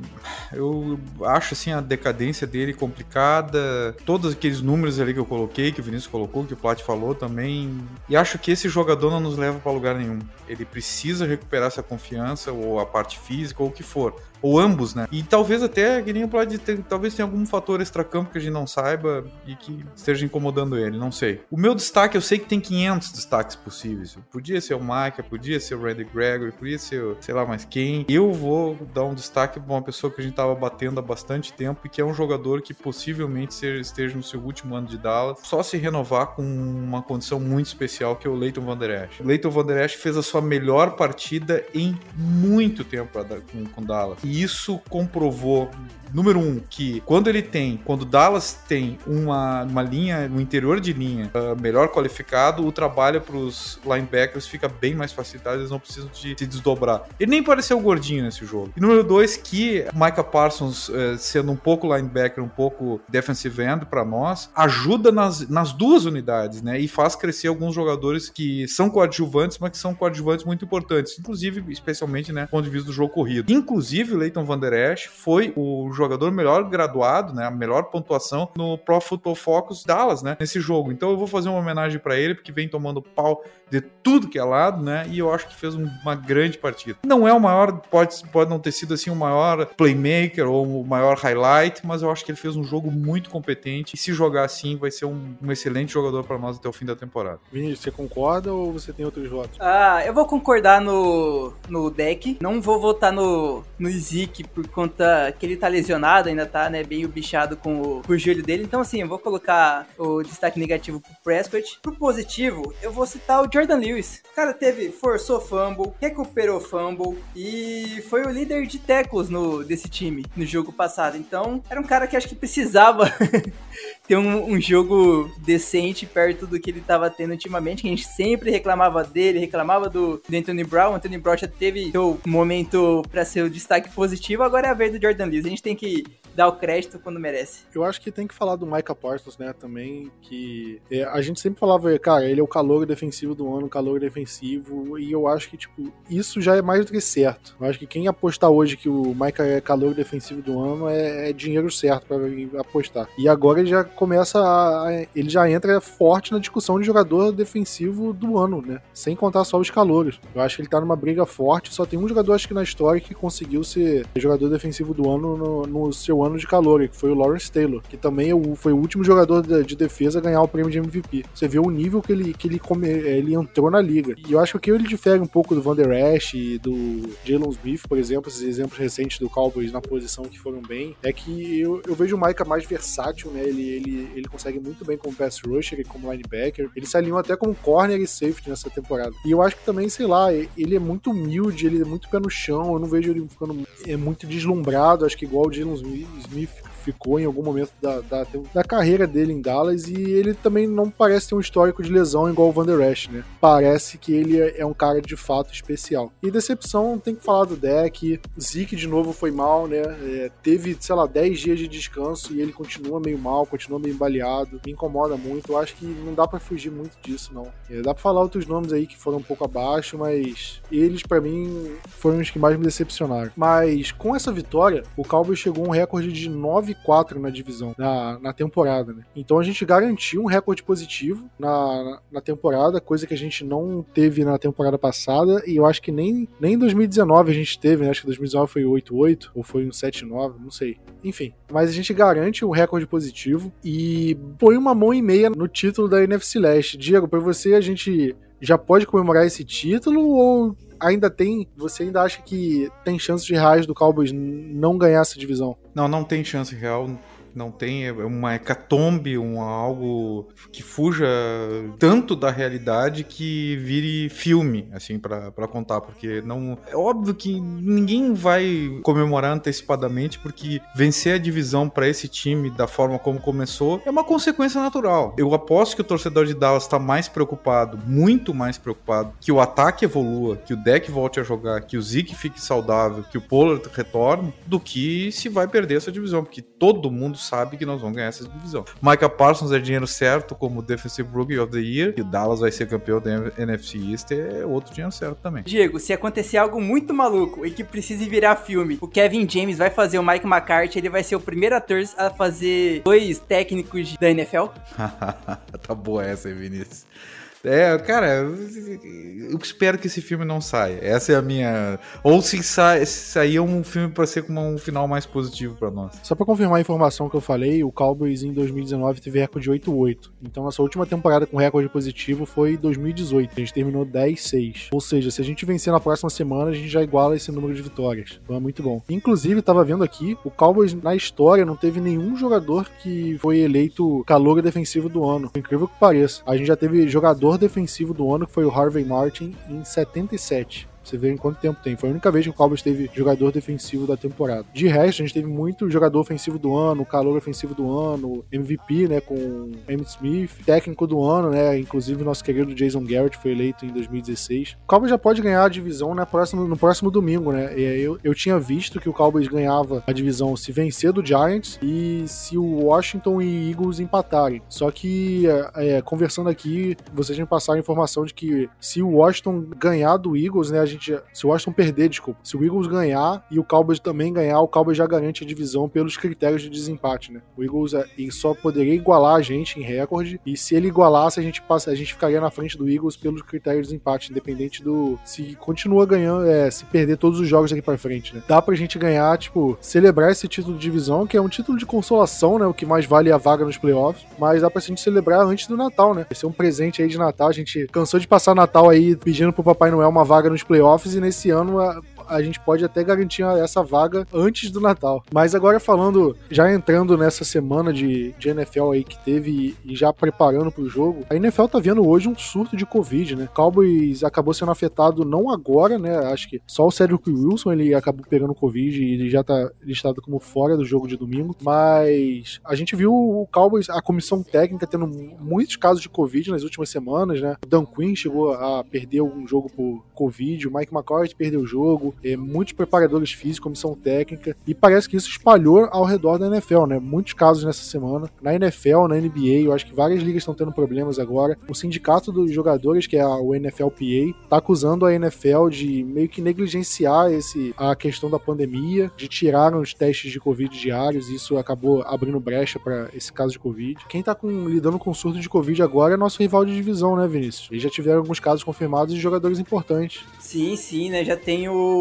Eu, eu acho assim a decadência dele complicada, todos aqueles números ali que eu coloquei, que o Vinícius colocou, que o Plat falou também. E acho que esse jogador não nos leva para lugar nenhum. Ele precisa recuperar essa confiança, ou a parte física, ou o que for ou ambos, né? E talvez até, que nem pode ter, talvez tenha algum fator extracampo que a gente não saiba e que esteja incomodando ele, não sei. O meu destaque, eu sei que tem 500 destaques possíveis. Podia ser o Mike, podia ser o Randy Gregory, podia ser, sei lá mais quem. Eu vou dar um destaque para uma pessoa que a gente tava batendo há bastante tempo e que é um jogador que possivelmente esteja no seu último ano de Dallas, só se renovar com uma condição muito especial que é o Leighton Van Der Esch. Leighton Van Der Esch fez a sua melhor partida em muito tempo com, com Dallas. E isso comprovou número um, que quando ele tem, quando Dallas tem uma, uma linha, um interior de linha uh, melhor qualificado, o trabalho para os linebackers fica bem mais facilitado, eles não precisam de se desdobrar. Ele nem pareceu gordinho nesse jogo. E número dois, que Micah Parsons, uh, sendo um pouco linebacker, um pouco defensive end para nós, ajuda nas, nas duas unidades, né? E faz crescer alguns jogadores que são coadjuvantes, mas que são coadjuvantes muito importantes, inclusive, especialmente, né, do ponto de vista do jogo corrido. Inclusive, Leighton Van Der Esch foi o jogador melhor graduado, né? A melhor pontuação no Pro Football Focus Dallas, né? Nesse jogo. Então eu vou fazer uma homenagem para ele, porque vem tomando pau de tudo que é lado, né? E eu acho que fez uma grande partida. Não é o maior, pode, pode não ter sido assim o maior playmaker ou o maior highlight, mas eu acho que ele fez um jogo muito competente. E se jogar assim, vai ser um, um excelente jogador para nós até o fim da temporada. Vinícius, você concorda ou você tem outros votos? Ah, eu vou concordar no, no deck. Não vou votar no, no Zeke por conta que ele tá lesionado, ainda tá, né? Bem bichado com o, com o joelho dele. Então, assim, eu vou colocar o destaque negativo pro Prescott. Pro positivo, eu vou citar o Jordan Lewis. O cara teve, forçou fumble, recuperou fumble e foi o líder de tackles no, desse time no jogo passado. Então, era um cara que acho que precisava ter um, um, jogo decente perto do que ele tava tendo ultimamente, que a gente sempre reclamava dele, reclamava do, do Anthony Brown. O Anthony Brown já teve seu momento para ser o destaque positivo, agora é a vez do Jordan Lewis. A gente tem que dar o crédito quando merece. Eu acho que tem que falar do Micah Parsons, né, também, que é, a gente sempre falava, cara, ele é o calor defensivo do ano, calor defensivo, e eu acho que, tipo, isso já é mais do que certo. Eu acho que quem apostar hoje que o Micah é calor defensivo do ano é, é dinheiro certo para apostar. E agora ele já começa a, ele já entra forte na discussão de jogador defensivo do ano, né, sem contar só os calouros. Eu acho que ele tá numa briga forte, só tem um jogador, acho que na história, que conseguiu ser jogador defensivo do ano no, no seu ano de calor, que foi o Lawrence Taylor, que também é foi o último jogador de defesa a ganhar o prêmio de MVP. Você vê o nível que ele, que ele, come, ele entrou na liga. E eu acho que ele difere um pouco do Van Der Esch e do Jalen Smith, por exemplo, esses exemplos recentes do Cowboys na posição que foram bem, é que eu, eu vejo o Micah mais versátil, né? Ele, ele, ele consegue muito bem como pass rusher e como linebacker. Ele se alinhou até como corner e safety nessa temporada. E eu acho que também, sei lá, ele é muito humilde, ele é muito pé no chão. Eu não vejo ele ficando é muito deslumbrado, acho que igual o Jalen Smith ficou em algum momento da, da, da, carreira dele em Dallas e ele também não parece ter um histórico de lesão igual o Van Der Esch, né? Parece que ele é, é um cara de fato especial. E decepção, tem que falar do deck. Zeke de novo foi mal, né? É, teve, sei lá, 10 dias de descanso e ele continua meio mal, continua meio baleado. Me incomoda muito. Eu acho que não dá para fugir muito disso, não. É, dá pra falar outros nomes aí que foram um pouco abaixo, mas eles, para mim, foram os que mais me decepcionaram. Mas com essa vitória, o Cowboys chegou a um recorde de 9 9-4 na divisão, na, na temporada, né? Então a gente garantiu um recorde positivo na, na temporada, coisa que a gente não teve na temporada passada, e eu acho que nem, nem em 2019 a gente teve, né? Acho que 2019 foi 8-8, ou foi um 7-9, não sei. Enfim, mas a gente garante um recorde positivo e põe uma mão e meia no título da NFC Leste. Diego, para você a gente já pode comemorar esse título ou ainda tem. Você ainda acha que tem chances reais do Cowboys não ganhar essa divisão? Não, não tem chance real não tem é uma hecatombe, um algo que fuja tanto da realidade que vire filme, assim, para contar, porque não é óbvio que ninguém vai comemorar antecipadamente porque vencer a divisão para esse time da forma como começou é uma consequência natural. Eu aposto que o torcedor de Dallas está mais preocupado, muito mais preocupado, que o ataque evolua, que o deck volte a jogar, que o Zeke fique saudável, que o Pollard retorne, do que se vai perder essa divisão, porque todo mundo sabe que nós vamos ganhar essa divisão. Micah Parsons é dinheiro certo como Defensive Rookie of the Year, e o Dallas vai ser campeão da NFC East é outro dinheiro certo também. Diego, se acontecer algo muito maluco e que precise virar filme, o Kevin James vai fazer o Mike McCarthy, ele vai ser o primeiro ator a fazer dois técnicos da NFL? tá boa essa aí, Vinícius. É, cara, eu espero que esse filme não saia. Essa é a minha. Ou se, sa... se sair um filme para ser com um final mais positivo para nós. Só para confirmar a informação que eu falei, o Cowboys em 2019 teve recorde de 8-8. Então, nossa última temporada com recorde positivo foi 2018. A gente terminou 10-6. Ou seja, se a gente vencer na próxima semana, a gente já iguala esse número de vitórias. Então é muito bom. Inclusive, tava vendo aqui, o Cowboys na história não teve nenhum jogador que foi eleito calor defensivo do ano. Incrível que pareça. A gente já teve jogador jogador defensivo do ano, que foi o Harvey Martin, em 77. Você vê em quanto tempo tem. Foi a única vez que o Cowboys teve jogador defensivo da temporada. De resto, a gente teve muito jogador ofensivo do ano, calor ofensivo do ano, MVP, né, com Emmitt Smith, técnico do ano, né, inclusive nosso querido Jason Garrett foi eleito em 2016. O Cowboys já pode ganhar a divisão né, próximo, no próximo domingo, né? Eu, eu tinha visto que o Cowboys ganhava a divisão se vencer do Giants e se o Washington e Eagles empatarem. Só que, é, é conversando aqui, vocês me passaram a informação de que se o Washington ganhar do Eagles, né, gente, se o Washington perder, desculpa, se o Eagles ganhar e o Cowboys também ganhar, o Cowboys já garante a divisão pelos critérios de desempate, né? O Eagles é, só poderia igualar a gente em recorde e se ele igualasse, a gente passa, a gente ficaria na frente do Eagles pelos critérios de desempate, independente do se continua ganhando, é, se perder todos os jogos daqui para frente, né? Dá pra gente ganhar, tipo, celebrar esse título de divisão, que é um título de consolação, né? O que mais vale é a vaga nos playoffs, mas dá pra gente celebrar antes do Natal, né? Vai ser um presente aí de Natal, a gente cansou de passar Natal aí pedindo pro Papai Noel uma vaga nos playoffs playoffs e nesse ano a, a gente pode até garantir essa vaga antes do Natal. Mas agora falando, já entrando nessa semana de, de NFL aí que teve e já preparando pro jogo, a NFL tá vendo hoje um surto de Covid, né? Cowboys acabou sendo afetado não agora, né? Acho que só o Cedric Wilson ele acabou pegando Covid e ele já tá listado como fora do jogo de domingo. Mas a gente viu o Cowboys, a comissão técnica, tendo muitos casos de Covid nas últimas semanas, né? O Dan Quinn chegou a perder um jogo por Covid, o Mike McCarthy perdeu o jogo, muitos preparadores físicos, comissão técnica, e parece que isso espalhou ao redor da NFL, né? Muitos casos nessa semana. Na NFL, na NBA, eu acho que várias ligas estão tendo problemas agora. O sindicato dos jogadores, que é o NFLPA, tá acusando a NFL de meio que negligenciar esse, a questão da pandemia, de tirar os testes de Covid diários, e isso acabou abrindo brecha para esse caso de Covid. Quem tá com, lidando com surto de Covid agora é nosso rival de divisão, né, Vinícius? Eles já tiveram alguns casos confirmados de jogadores importantes. Sim, sim, né? Já tem o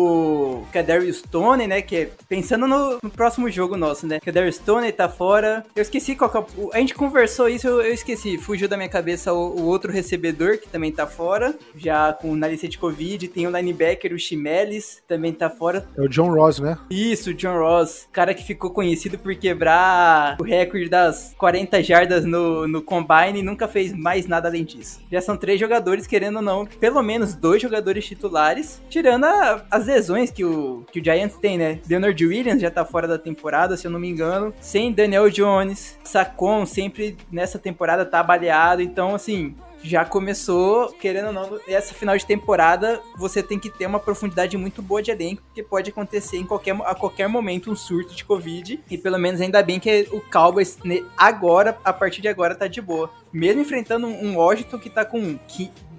Kadarius Stone, né? Que é, pensando no, no, próximo jogo nosso, né? Kadarius Stone tá fora. Eu esqueci qual que é o... A gente conversou isso, eu, eu esqueci. Fugiu da minha cabeça o, o, outro recebedor, que também tá fora. Já com na lista de Covid. Tem o linebacker, o Chimelis, também tá fora. É o John Ross, né? Isso, John Ross. Cara que ficou conhecido por quebrar o recorde das 40 jardas no, no Combine e nunca fez mais nada além disso. Já são três jogadores, querendo ou não, pelo menos dois jogadores titulares, tirando a, as lesões que o, que o Giants tem, né? Leonard Williams já tá fora da temporada, se eu não me engano. Sem Daniel Jones, Sacon sempre nessa temporada tá baleado, então assim, já começou, querendo ou não, essa final de temporada você tem que ter uma profundidade muito boa de elenco, porque pode acontecer em qualquer, a qualquer momento um surto de Covid. E pelo menos ainda bem que o Cowboys agora, a partir de agora, tá de boa mesmo enfrentando um Washington que tá com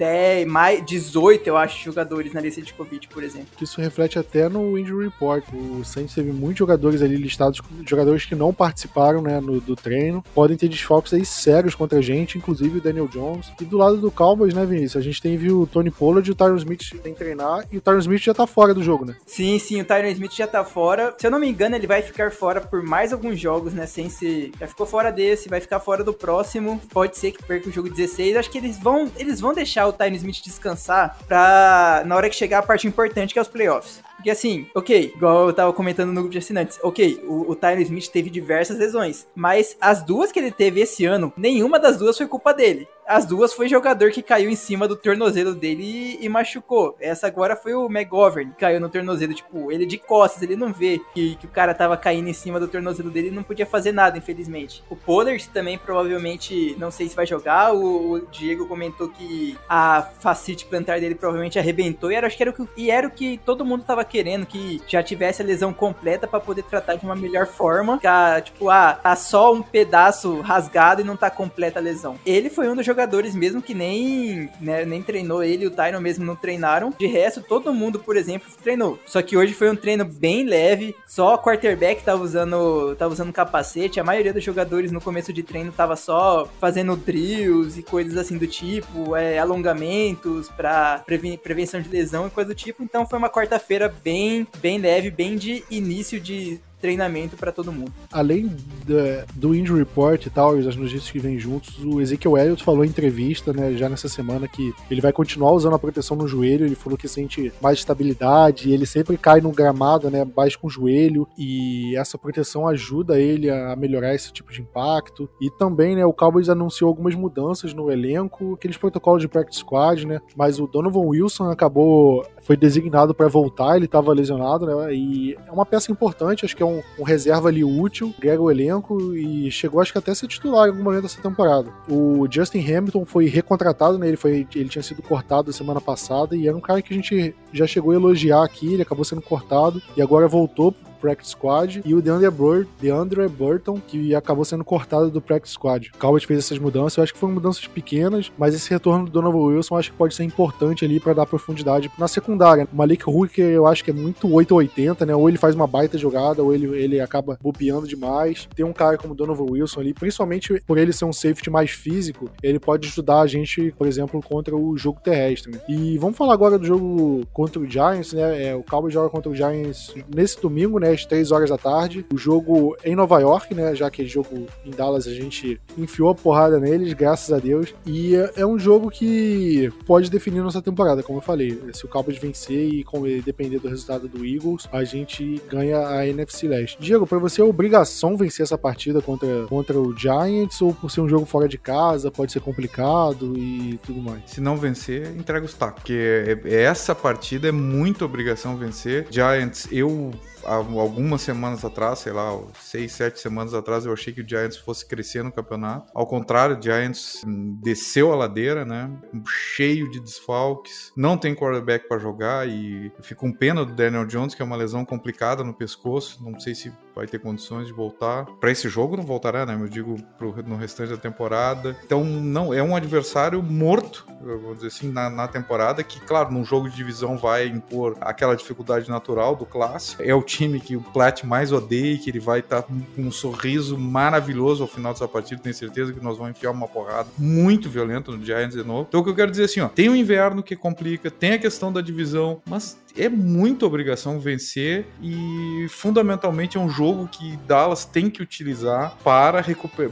10, mais 18, eu acho, jogadores na lista de Covid, por exemplo. Isso reflete até no injury report. O Saints teve muitos jogadores ali listados, jogadores que não participaram né, no, do treino. Podem ter desfalques aí sérios contra a gente, inclusive o Daniel Jones. E do lado do Cowboys, né, Vinícius? A gente tem viu o Tony Pollard e o Tyron Smith tem treinar, e o Tyron Smith já tá fora do jogo, né? Sim, sim, o Tyron Smith já tá fora. Se eu não me engano, ele vai ficar fora por mais alguns jogos, né, sem se... Já ficou fora desse, vai ficar fora do próximo. Pode ser que perca o jogo 16. Acho que eles vão, eles vão deixar o Tyne Smith descansar pra na hora que chegar a parte importante, que é os playoffs. Porque assim, ok, igual eu tava comentando no grupo de assinantes, ok, o, o Tyler Smith teve diversas lesões, mas as duas que ele teve esse ano, nenhuma das duas foi culpa dele. As duas foi jogador que caiu em cima do tornozelo dele e, e machucou. Essa agora foi o McGovern, que caiu no tornozelo. Tipo, ele de costas, ele não vê que, que o cara tava caindo em cima do tornozelo dele e não podia fazer nada, infelizmente. O Pollard também provavelmente, não sei se vai jogar. O, o Diego comentou que a facite plantar dele provavelmente arrebentou e era, acho que era o que, e era o que todo mundo tava querendo, que já tivesse a lesão completa para poder tratar de uma melhor forma. Que, tipo, ah, tá só um pedaço rasgado e não tá completa a lesão. Ele foi um dos jogadores mesmo que nem, né, nem treinou ele, o Tyron mesmo não treinaram. De resto, todo mundo, por exemplo, treinou. Só que hoje foi um treino bem leve, só o quarterback tava usando, tava usando capacete, a maioria dos jogadores no começo de treino tava só fazendo drills e coisas assim do tipo, é, alongamentos para prevenção de lesão e coisa do tipo. Então foi uma quarta-feira bem, bem leve, bem de início de treinamento para todo mundo. Além do, injury report e tal, e as notícias que vêm juntos, o Ezekiel Elliott falou em entrevista, né, já nessa semana que ele vai continuar usando a proteção no joelho, ele falou que sente mais estabilidade, ele sempre cai no gramado, né, baixo com o joelho, e essa proteção ajuda ele a melhorar esse tipo de impacto. E também, né, o Cowboys anunciou algumas mudanças no elenco, aqueles protocolos de practice squad, né, mas o Donovan Wilson acabou foi designado para voltar, ele estava lesionado, né? E é uma peça importante, acho que é um, um reserva ali útil, agrega o elenco e chegou, acho que até a ser titular em algum momento dessa temporada. O Justin Hamilton foi recontratado, né? Ele, foi, ele tinha sido cortado semana passada e era um cara que a gente já chegou a elogiar aqui, ele acabou sendo cortado e agora voltou Practice Squad, e o DeAndre, Bur DeAndre Burton, que acabou sendo cortado do Practice Squad. O Cowboys fez essas mudanças, eu acho que foram mudanças pequenas, mas esse retorno do Donovan Wilson eu acho que pode ser importante ali para dar profundidade na secundária. O Malik Hooker eu acho que é muito 880, né? Ou ele faz uma baita jogada, ou ele, ele acaba bobeando demais. Tem um cara como o Donovan Wilson ali, principalmente por ele ser um safety mais físico, ele pode ajudar a gente, por exemplo, contra o jogo terrestre. Né? E vamos falar agora do jogo contra o Giants, né? É, o Cowboys joga contra o Giants nesse domingo, né? Às 3 horas da tarde. O jogo é em Nova York, né? Já que é jogo em Dallas a gente enfiou a porrada neles, graças a Deus. E é, é um jogo que pode definir nossa temporada, como eu falei. Se o Cowboys vencer e depender do resultado do Eagles, a gente ganha a NFC Leste. Diego, para você é obrigação vencer essa partida contra, contra o Giants ou por ser um jogo fora de casa, pode ser complicado e tudo mais? Se não vencer, entrega os tacos. Porque essa partida é muito obrigação vencer. Giants, eu algumas semanas atrás, sei lá, seis, sete semanas atrás, eu achei que o Giants fosse crescer no campeonato. Ao contrário, o Giants hum, desceu a ladeira, né? Cheio de desfalques, não tem quarterback para jogar e fico com pena do Daniel Jones, que é uma lesão complicada no pescoço. Não sei se vai ter condições de voltar. Para esse jogo não voltará, né? Eu digo pro, no restante da temporada. Então, não é um adversário morto, vou dizer assim, na, na temporada, que, claro, num jogo de divisão vai impor aquela dificuldade natural do clássico. É o time que o Plat mais odeia, que ele vai estar tá com um sorriso maravilhoso ao final dessa partida. Tenho certeza que nós vamos enfiar uma porrada muito violenta no Giants de novo. Então, o que eu quero dizer é assim, ó, tem o inverno que complica, tem a questão da divisão, mas é muita obrigação vencer e fundamentalmente é um jogo que Dallas tem que utilizar para,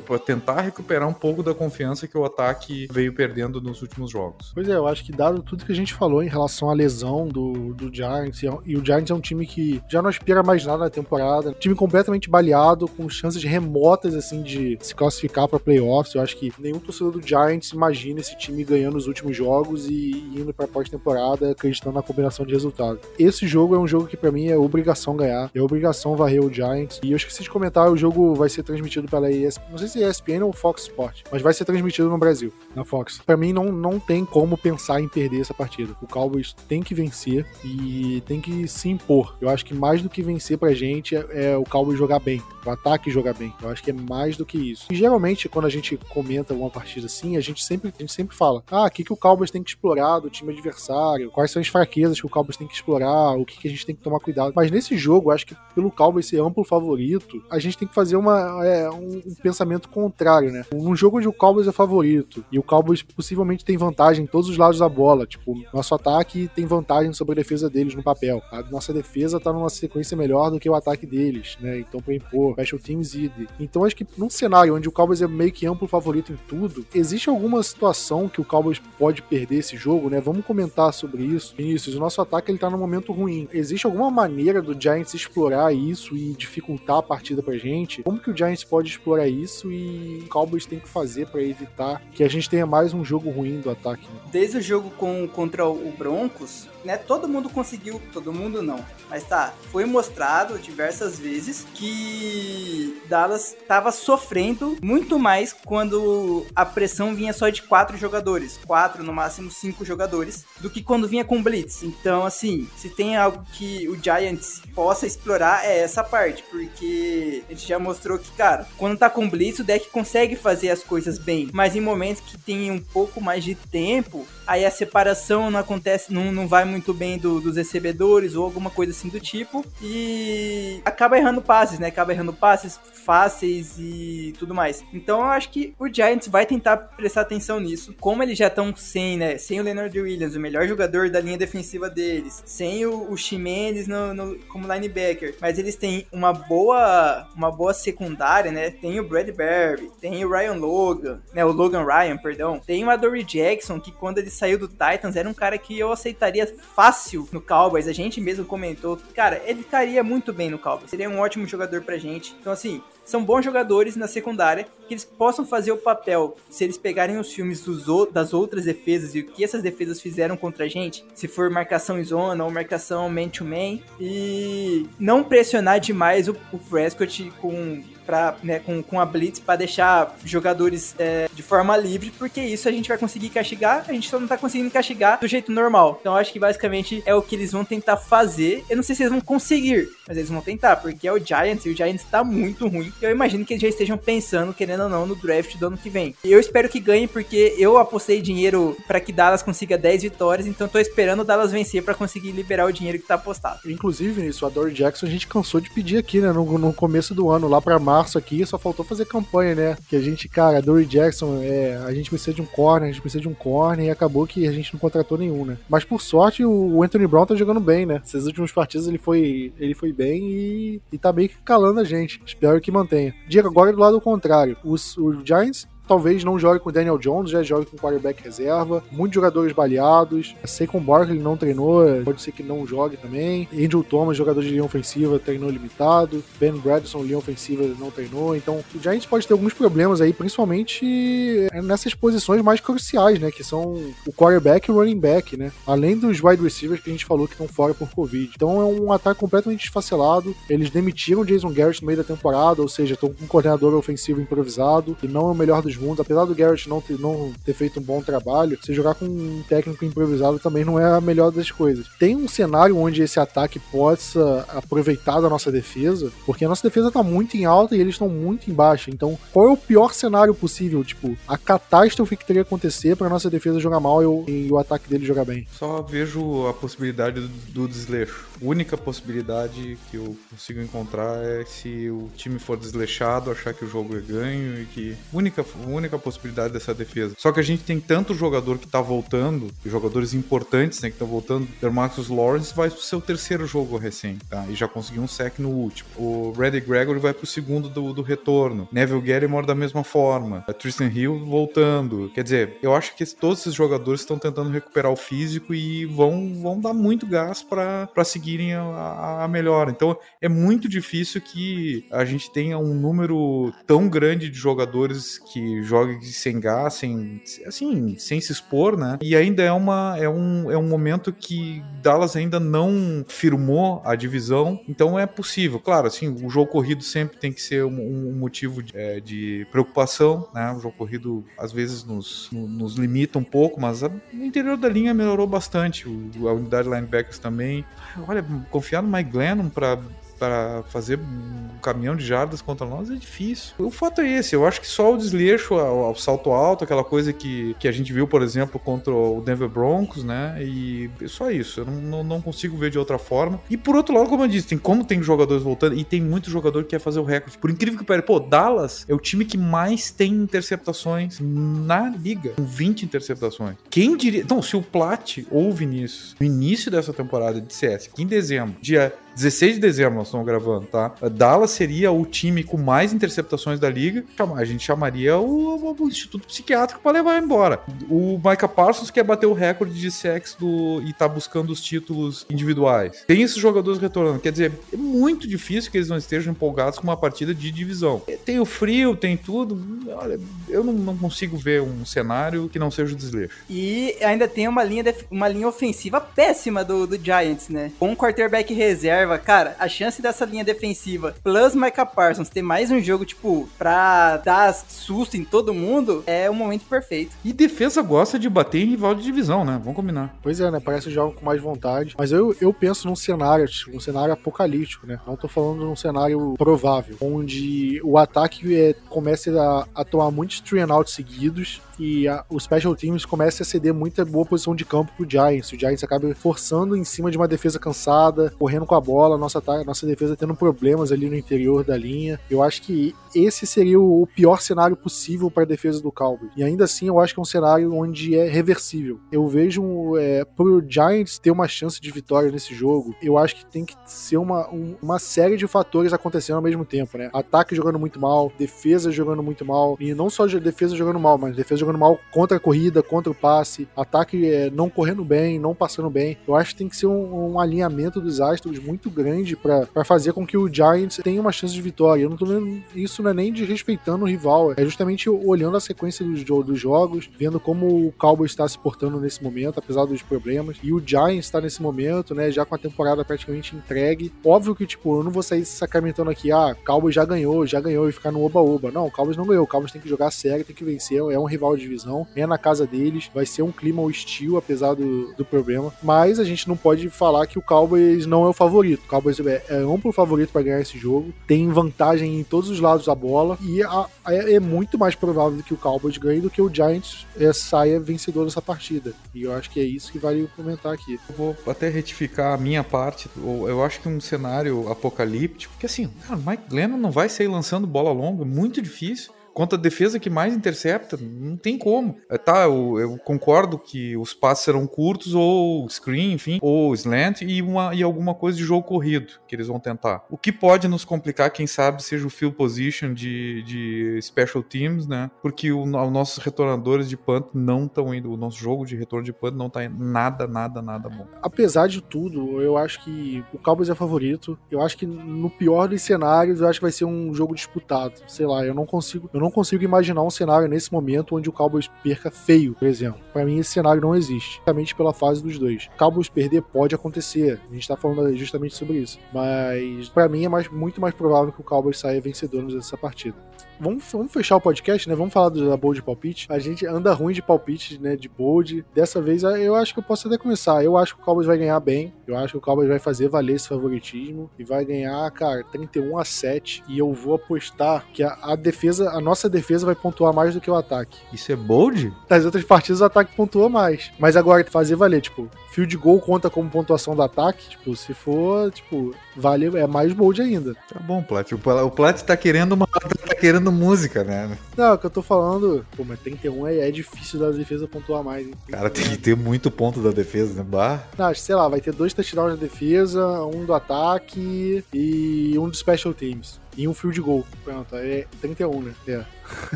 para, tentar recuperar um pouco da confiança que o ataque veio perdendo nos últimos jogos. Pois é, eu acho que dado tudo que a gente falou em relação à lesão do, do Giants, e o Giants é um time que já não aspira mais nada na temporada, time completamente baleado, com chances remotas assim de se classificar para playoffs. Eu acho que nenhum torcedor do Giants imagina esse time ganhando os últimos jogos e indo para pós-temporada acreditando na combinação de resultados. Esse jogo é um jogo que para mim é obrigação ganhar, é obrigação varrer o Giants. E eu esqueci de comentar, o jogo vai ser transmitido pela ESPN, não sei se é ESPN ou Fox Sport, mas vai ser transmitido no Brasil, na Fox. Para mim não, não tem como pensar em perder essa partida. O Cowboys tem que vencer e tem que se impor. Eu acho que mais do que vencer pra gente é, é o Cowboys jogar bem, o ataque jogar bem. Eu acho que é mais do que isso. E geralmente quando a gente comenta uma partida assim, a gente sempre, a gente sempre fala: "Ah, o que que o Cowboys tem que explorar do time adversário? Quais são as fraquezas que o Cowboys tem que explorar, o que, que a gente tem que tomar cuidado. Mas nesse jogo, acho que pelo Cowboys ser amplo favorito, a gente tem que fazer uma, é, um, um, pensamento contrário, né? Um jogo onde o Cowboys é favorito e o Cowboys possivelmente tem vantagem em todos os lados da bola, tipo, nosso ataque tem vantagem sobre a defesa deles no papel. A nossa defesa tá numa sequência melhor do que o ataque deles, né? Então, pra impor, special teams id. Então, acho que num cenário onde o Cowboys é meio que amplo favorito em tudo, existe alguma situação que o Cowboys pode perder esse jogo, né? Vamos comentar sobre isso. Vinícius, o nosso ataque ele tá num momento ruim. Existe alguma maneira do Giants explorar isso e dificultar a partida pra gente? Como que o Giants pode explorar isso e o Cowboys tem que fazer para evitar que a gente tenha mais um jogo ruim do ataque? Né? Desde o jogo com, contra o Broncos, né, todo mundo conseguiu, todo mundo não, mas tá, foi mostrado diversas vezes que Dallas estava sofrendo muito mais quando a pressão vinha só de quatro jogadores, quatro, no máximo cinco jogadores, do que quando vinha com Blitz. Então, assim, se tem algo que o Giants possa explorar é essa parte, porque a gente já mostrou que, cara, quando tá com Blitz, o deck consegue fazer as coisas bem, mas em momentos que tem um pouco mais de tempo, aí a separação não acontece, não, não vai muito bem do, dos recebedores ou alguma coisa assim do tipo, e acaba errando passes, né? Acaba errando passes fáceis e tudo mais. Então eu acho que o Giants vai tentar prestar atenção nisso. Como eles já estão sem, né? Sem o Leonard Williams, o melhor jogador da linha defensiva deles, sem o, o Ximenes no, no, como linebacker, mas eles têm uma boa, uma boa secundária, né? Tem o Bradbury, tem o Ryan Logan, né? O Logan Ryan, perdão. Tem o Adoree Jackson, que quando ele saiu do Titans era um cara que eu aceitaria fácil no Cowboys. A gente mesmo comentou, cara, ele ficaria muito bem no Cowboys. Seria um ótimo jogador pra gente. Então, assim, são bons jogadores na secundária que eles possam fazer o papel. Se eles pegarem os filmes das outras defesas e o que essas defesas fizeram contra a gente, se for marcação em zona ou marcação man-to-man, -man, e não pressionar demais o, Prescott com pra, né, com, com a Blitz para deixar jogadores é, de forma livre, porque isso a gente vai conseguir castigar, a gente só não tá conseguindo castigar do jeito normal. Então acho que basicamente é o que eles vão tentar fazer. Eu não sei se eles vão conseguir, mas eles vão tentar, porque é o Giants e o Giants tá muito ruim. Eu imagino que eles já estejam pensando, querendo ou não, no draft do ano que vem. Eu espero que ganhe, porque eu apostei dinheiro para que Dallas consiga 10 vitórias, então tô esperando o Dallas vencer para conseguir liberar o dinheiro que tá apostado. Inclusive, isso, o Adore Jackson a gente cansou de pedir aqui, né, no, no começo do ano, lá pra mar março aqui, só faltou fazer campanha, né? Que a gente, cara, Dory Jackson, é, a gente precisa de um corner, a gente precisa de um corner, e acabou que a gente não contratou nenhum, né? Mas por sorte, o Anthony Brown tá jogando bem, né? Esses últimos partidos ele foi, ele foi bem e, e tá meio que calando a gente. Espero que mantenha. Diga agora do lado contrário. Os, o Giants talvez não jogue com o Daniel Jones, já jogue com o quarterback reserva. Muitos jogadores baleados. Saquon Barkley não treinou, pode ser que não jogue também. Andrew Thomas, jogador de linha ofensiva, treinou limitado. Ben Bradson, linha ofensiva, não treinou. Então, o Giants pode ter alguns problemas aí, principalmente é, nessas posições mais cruciais, né? Que são o quarterback e o running back, né? Além dos wide receivers que a gente falou que estão fora por Covid. Então, é um ataque completamente desfacelado. Eles demitiram Jason Garrett no meio da temporada, ou seja, estão com um coordenador ofensivo improvisado, e não é o melhor dos Apesar do Garrett não ter, não ter feito um bom trabalho, você jogar com um técnico improvisado também não é a melhor das coisas. Tem um cenário onde esse ataque possa aproveitar da nossa defesa, porque a nossa defesa tá muito em alta e eles estão muito em baixa. Então, qual é o pior cenário possível? Tipo, a catástrofe que teria que acontecer para nossa defesa jogar mal e, e, o ataque dele jogar bem? Só vejo a possibilidade do, do desleixo. A única possibilidade que eu consigo encontrar é se o time for desleixado, achar que o jogo é ganho e que. Única, única possibilidade dessa defesa. Só que a gente tem tanto jogador que tá voltando, jogadores importantes, né, que estão voltando. O Marcus Lawrence vai pro seu terceiro jogo recém, tá? E já conseguiu um sec no último. O Reddy Gregory vai pro segundo do, do retorno. Neville Gallimore da mesma forma. A Tristan Hill voltando. Quer dizer, eu acho que todos esses jogadores estão tentando recuperar o físico e vão, vão dar muito gás para seguirem a, a melhora. Então é muito difícil que a gente tenha um número tão grande de jogadores que jogue sem gás, sem, assim, sem se expor, né? E ainda é, uma, é, um, é um momento que Dallas ainda não firmou a divisão, então é possível. Claro, assim, o jogo corrido sempre tem que ser um, um motivo de, é, de, preocupação, né? O jogo corrido às vezes nos, nos limita um pouco, mas a, o interior da linha melhorou bastante. O, a unidade de linebackers também. Olha, confiar no Mike Glennon para para fazer um caminhão de jardas contra nós é difícil. O fato é esse, eu acho que só o desleixo ao, salto alto, aquela coisa que, que a gente viu, por exemplo, contra o Denver Broncos, né? E só isso, eu não, não, consigo ver de outra forma. E por outro lado, como eu disse, tem como tem jogadores voltando e tem muito jogador que quer fazer o recorde. Por incrível que pareça, pô, Dallas é o time que mais tem interceptações na liga, com 20 interceptações. Quem diria? Então, se o Plat ou o Vinícius, no início dessa temporada, dissesse que em dezembro, dia 16 de dezembro estamos gravando, tá? Dallas seria o time com mais interceptações da liga. A gente chamaria o, o Instituto Psiquiátrico para levar embora. O Micah Parsons quer bater o recorde de sexo do, e tá buscando os títulos individuais. Tem esses jogadores retornando. Quer dizer, é muito difícil que eles não estejam empolgados com uma partida de divisão. Tem o frio, tem tudo. Olha, eu não, não consigo ver um cenário que não seja o desleixo. E ainda tem uma linha, uma linha ofensiva péssima do, do Giants, né? Com um quarterback reserva, cara, a chance dessa linha defensiva plus Micah Parsons ter mais um jogo, tipo, pra dar susto em todo mundo, é o momento perfeito. E defesa gosta de bater em rival de divisão, né? Vamos combinar. Pois é, né? Parece jogo com mais vontade. Mas eu, eu penso num cenário, tipo, um cenário apocalíptico, né? Não tô falando de um cenário provável, onde o ataque é, comece a, a tomar muitos three and out seguidos que a, os special teams comecem a ceder muita boa posição de campo pro Giants. O Giants acaba forçando em cima de uma defesa cansada, correndo com a bola, nossa, nossa defesa tendo problemas ali no interior da linha. Eu acho que esse seria o pior cenário possível para a defesa do Cowboys. E ainda assim, eu acho que é um cenário onde é reversível. Eu vejo é, pro Giants ter uma chance de vitória nesse jogo, eu acho que tem que ser uma, um, uma série de fatores acontecendo ao mesmo tempo, né? Ataque jogando muito mal, defesa jogando muito mal, e não só defesa jogando mal, mas defesa jogando jogando mal contra a corrida, contra o passe, ataque é, não correndo bem, não passando bem. Eu acho que tem que ser um, um alinhamento dos astros muito grande para fazer com que o Giants tenha uma chance de vitória. Eu não tô vendo isso não é nem desrespeitando o rival, é justamente olhando a sequência dos, dos jogos, vendo como o Cowboys está se portando nesse momento, apesar dos problemas. E o Giants está nesse momento, né, já com a temporada praticamente entregue. Óbvio que, tipo, eu não vou sair sacramentando aqui, ah, Cowboys já ganhou, já ganhou e ficar no oba-oba. Não, o Cowboys não ganhou, o Cowboys tem que jogar sério, tem que vencer, é um rival divisão, é na casa deles, vai ser um clima hostil, apesar do, do problema. Mas a gente não pode falar que o Cowboys não é o favorito. O Cowboys é, é amplo favorito para ganhar esse jogo, tem vantagem em todos os lados da bola e a, a, é muito mais provável que o Cowboys ganhe do que o Giants é, saia vencedor dessa partida. E eu acho que é isso que vale comentar aqui. Eu vou até retificar a minha parte. Eu acho que um cenário apocalíptico, que assim, cara, Mike Glennon não vai sair lançando bola longa, muito difícil contra a defesa que mais intercepta, não tem como. É, tá, eu, eu, concordo que os passes serão curtos, ou screen, enfim, ou slant, e, uma, e alguma coisa de jogo corrido que eles vão tentar. O que pode nos complicar, quem sabe, seja o field position de, de special teams, né? Porque os nossos retornadores de punt não estão indo, o nosso jogo de retorno de punt não está indo nada, nada, nada bom. Apesar de tudo, eu acho que o Cowboys é favorito. Eu acho que no pior dos cenários, eu acho que vai ser um jogo disputado. Sei lá, eu não consigo, eu não não consigo imaginar um cenário nesse momento onde o Cowboys perca feio, por exemplo. Para mim, esse cenário não existe, justamente pela fase dos dois. Cowboys perder pode acontecer, a gente tá falando justamente sobre isso. Mas para mim é mais, muito mais provável que o Cowboys saia vencedor dessa partida. Vamos, vamos fechar o podcast, né? Vamos falar da bold palpite. A gente anda ruim de palpite, né? De bold. Dessa vez eu acho que eu posso até começar. Eu acho que o Cowboys vai ganhar bem. Eu acho que o Cowboys vai fazer valer esse favoritismo e vai ganhar, cara, 31 a 7. E eu vou apostar que a, a defesa, a nossa defesa vai pontuar mais do que o ataque. Isso é bold? Nas outras partidas o ataque pontua mais. Mas agora fazer valer, tipo, field goal conta como pontuação do ataque. Tipo, se for, tipo, vale, é mais bold ainda. Tá bom, Plat. O Plat tá querendo uma. tá querendo música, né? Não, o que eu tô falando, pô, mas 31 é, é difícil da defesa pontuar mais. Hein? Cara, tem que ter muito ponto da defesa, né? Bah. Não, sei lá, vai ter dois touchdowns da defesa, um do ataque e um do special teams. E um field goal. Pronto, é 31, né? É.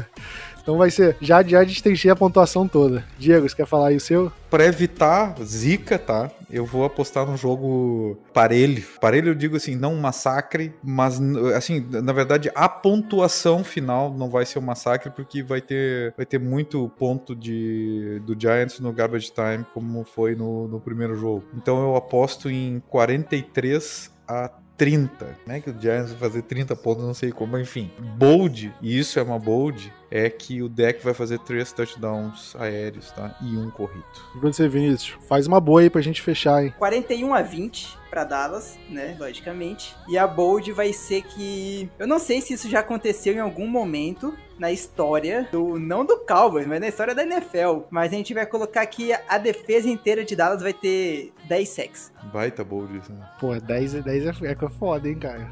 Então vai ser, já, já destrinchei a pontuação toda. Diego, você quer falar aí o seu? Para evitar zica, tá? Eu vou apostar num jogo parelho. Parelho eu digo assim, não um massacre, mas assim, na verdade a pontuação final não vai ser um massacre porque vai ter, vai ter muito ponto de, do Giants no garbage time como foi no, no primeiro jogo. Então eu aposto em 43 a 30, né? Que o Giants vai fazer 30 pontos, não sei como, enfim. Bold, e isso é uma bold, é que o deck vai fazer três touchdowns aéreos, tá? E um corrido. E você, Vinícius, faz uma boa aí pra gente fechar, hein? 41 a 20 para Dallas, né, logicamente. E a bold vai ser que eu não sei se isso já aconteceu em algum momento na história do não do Cowboys, mas na história da NFL. Mas a gente vai colocar aqui a defesa inteira de Dallas vai ter 10 sacks. Baita bold isso, né? Pô, 10, 10 é, é foda, hein, cara.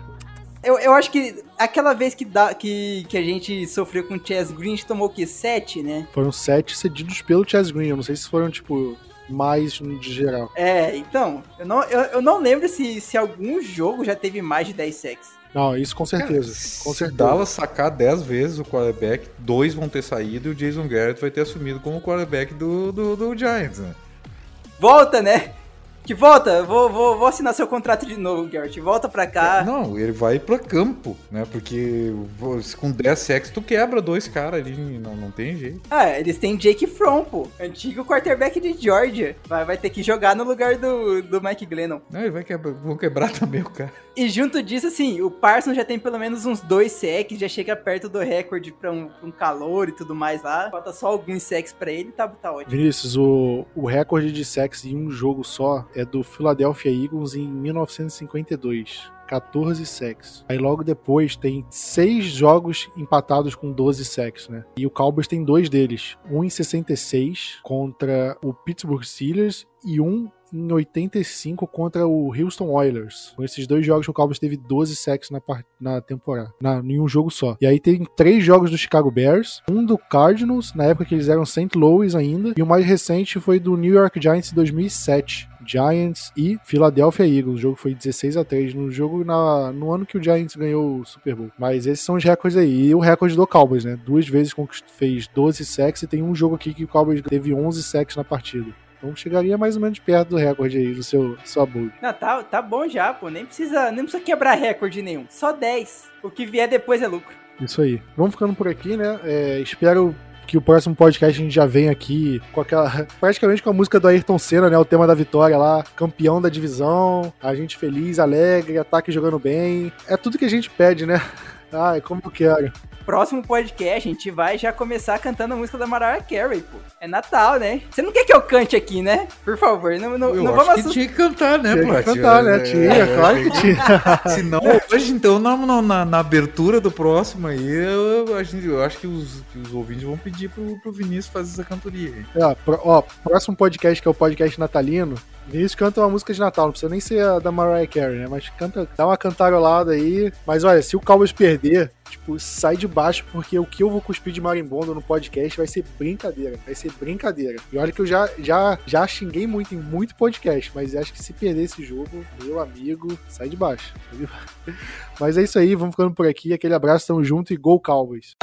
Eu, eu acho que aquela vez que, da, que, que a gente sofreu com o Chess Green, a gente tomou o quê? 7, né? Foram 7 cedidos pelo Chess Green. Eu não sei se foram, tipo, mais de geral. É, então, eu não, eu, eu não lembro se, se algum jogo já teve mais de 10 sacks. Não, isso com certeza. Cara, com certeza. Dallas sacar 10 vezes o quarterback, dois vão ter saído e o Jason Garrett vai ter assumido como quarterback do, do, do Giants, né? Volta, né? Que volta, vou, vou, vou assinar seu contrato de novo, Garrett. Volta pra cá. Não, ele vai pra campo, né? Porque com 10 sacks tu quebra dois caras ali, não, não tem jeito. Ah, eles têm Jake Fromm, pô. Antigo quarterback de Georgia. Vai, vai ter que jogar no lugar do, do Mike Glennon. Não, ele vai quebrar, vão quebrar também o cara. E junto disso, assim, o Parsons já tem pelo menos uns dois sacks, já chega perto do recorde pra um, um calor e tudo mais lá. Falta só alguns sacks pra ele, tá, tá ótimo. Vinícius, o, o recorde de sacks em um jogo só é do Philadelphia Eagles em 1952. 14 sacks. Aí logo depois tem seis jogos empatados com 12 sacks, né? E o Cowboys tem dois deles. Um em 66 contra o Pittsburgh Steelers e um em 85 contra o Houston Oilers. Com esses dois jogos, o Cowboys teve 12 sacks na, na temporada, na, em um jogo só. E aí tem três jogos do Chicago Bears, um do Cardinals, na época que eles eram St. Louis ainda, e o mais recente foi do New York Giants em 2007. Giants e Philadelphia Eagles. O jogo foi 16 a 3 no jogo na, no ano que o Giants ganhou o Super Bowl. Mas esses são os recordes aí. E o recorde do Cowboys, né? Duas vezes fez 12 sacks e tem um jogo aqui que o Cowboys teve 11 sacks na partida. Então chegaria mais ou menos perto do recorde aí do seu sua bold. Não, tá, tá bom já, pô. Nem precisa, nem precisa quebrar recorde nenhum. Só 10. O que vier depois é lucro. Isso aí. Vamos ficando por aqui, né? É, espero que o próximo podcast a gente já vem aqui com aquela. praticamente com a música do Ayrton Senna, né? O tema da vitória lá, campeão da divisão, a gente feliz, alegre, ataque jogando bem. É tudo que a gente pede, né? Ai, como eu quero. Próximo podcast a gente vai já começar cantando a música da Mariah Carey, pô. É Natal, né? Você não quer que eu cante aqui, né? Por favor, não, não, Eu não vamos que tinha que cantar, né, Tinha que cantar, né? É, Tinha, é, claro é, que tinha. Se não, hoje, então, na, na, na abertura do próximo aí, eu, a gente- eu acho que os, que os ouvintes vão pedir pro, pro Vinícius fazer essa cantoria aí. Ó, pro- ó, próximo podcast, que é o podcast natalino, Vinícius canta uma música de Natal, não precisa nem ser a da Mariah Carey, né? Mas canta, dá uma cantarolada aí. Mas olha, se o Cowboys perder, tipo, sai de baixo, porque o que eu vou cuspir de marimbondo no podcast vai ser brincadeira. Vai ser brincadeira. E olha que eu já, já, já xinguei muito em muito podcast, mas acho que se perder esse jogo, meu amigo, sai de baixo. Sai de baixo. Mas é isso aí, vamos ficando por aqui. Aquele abraço, tamo junto e Gol Cowboys.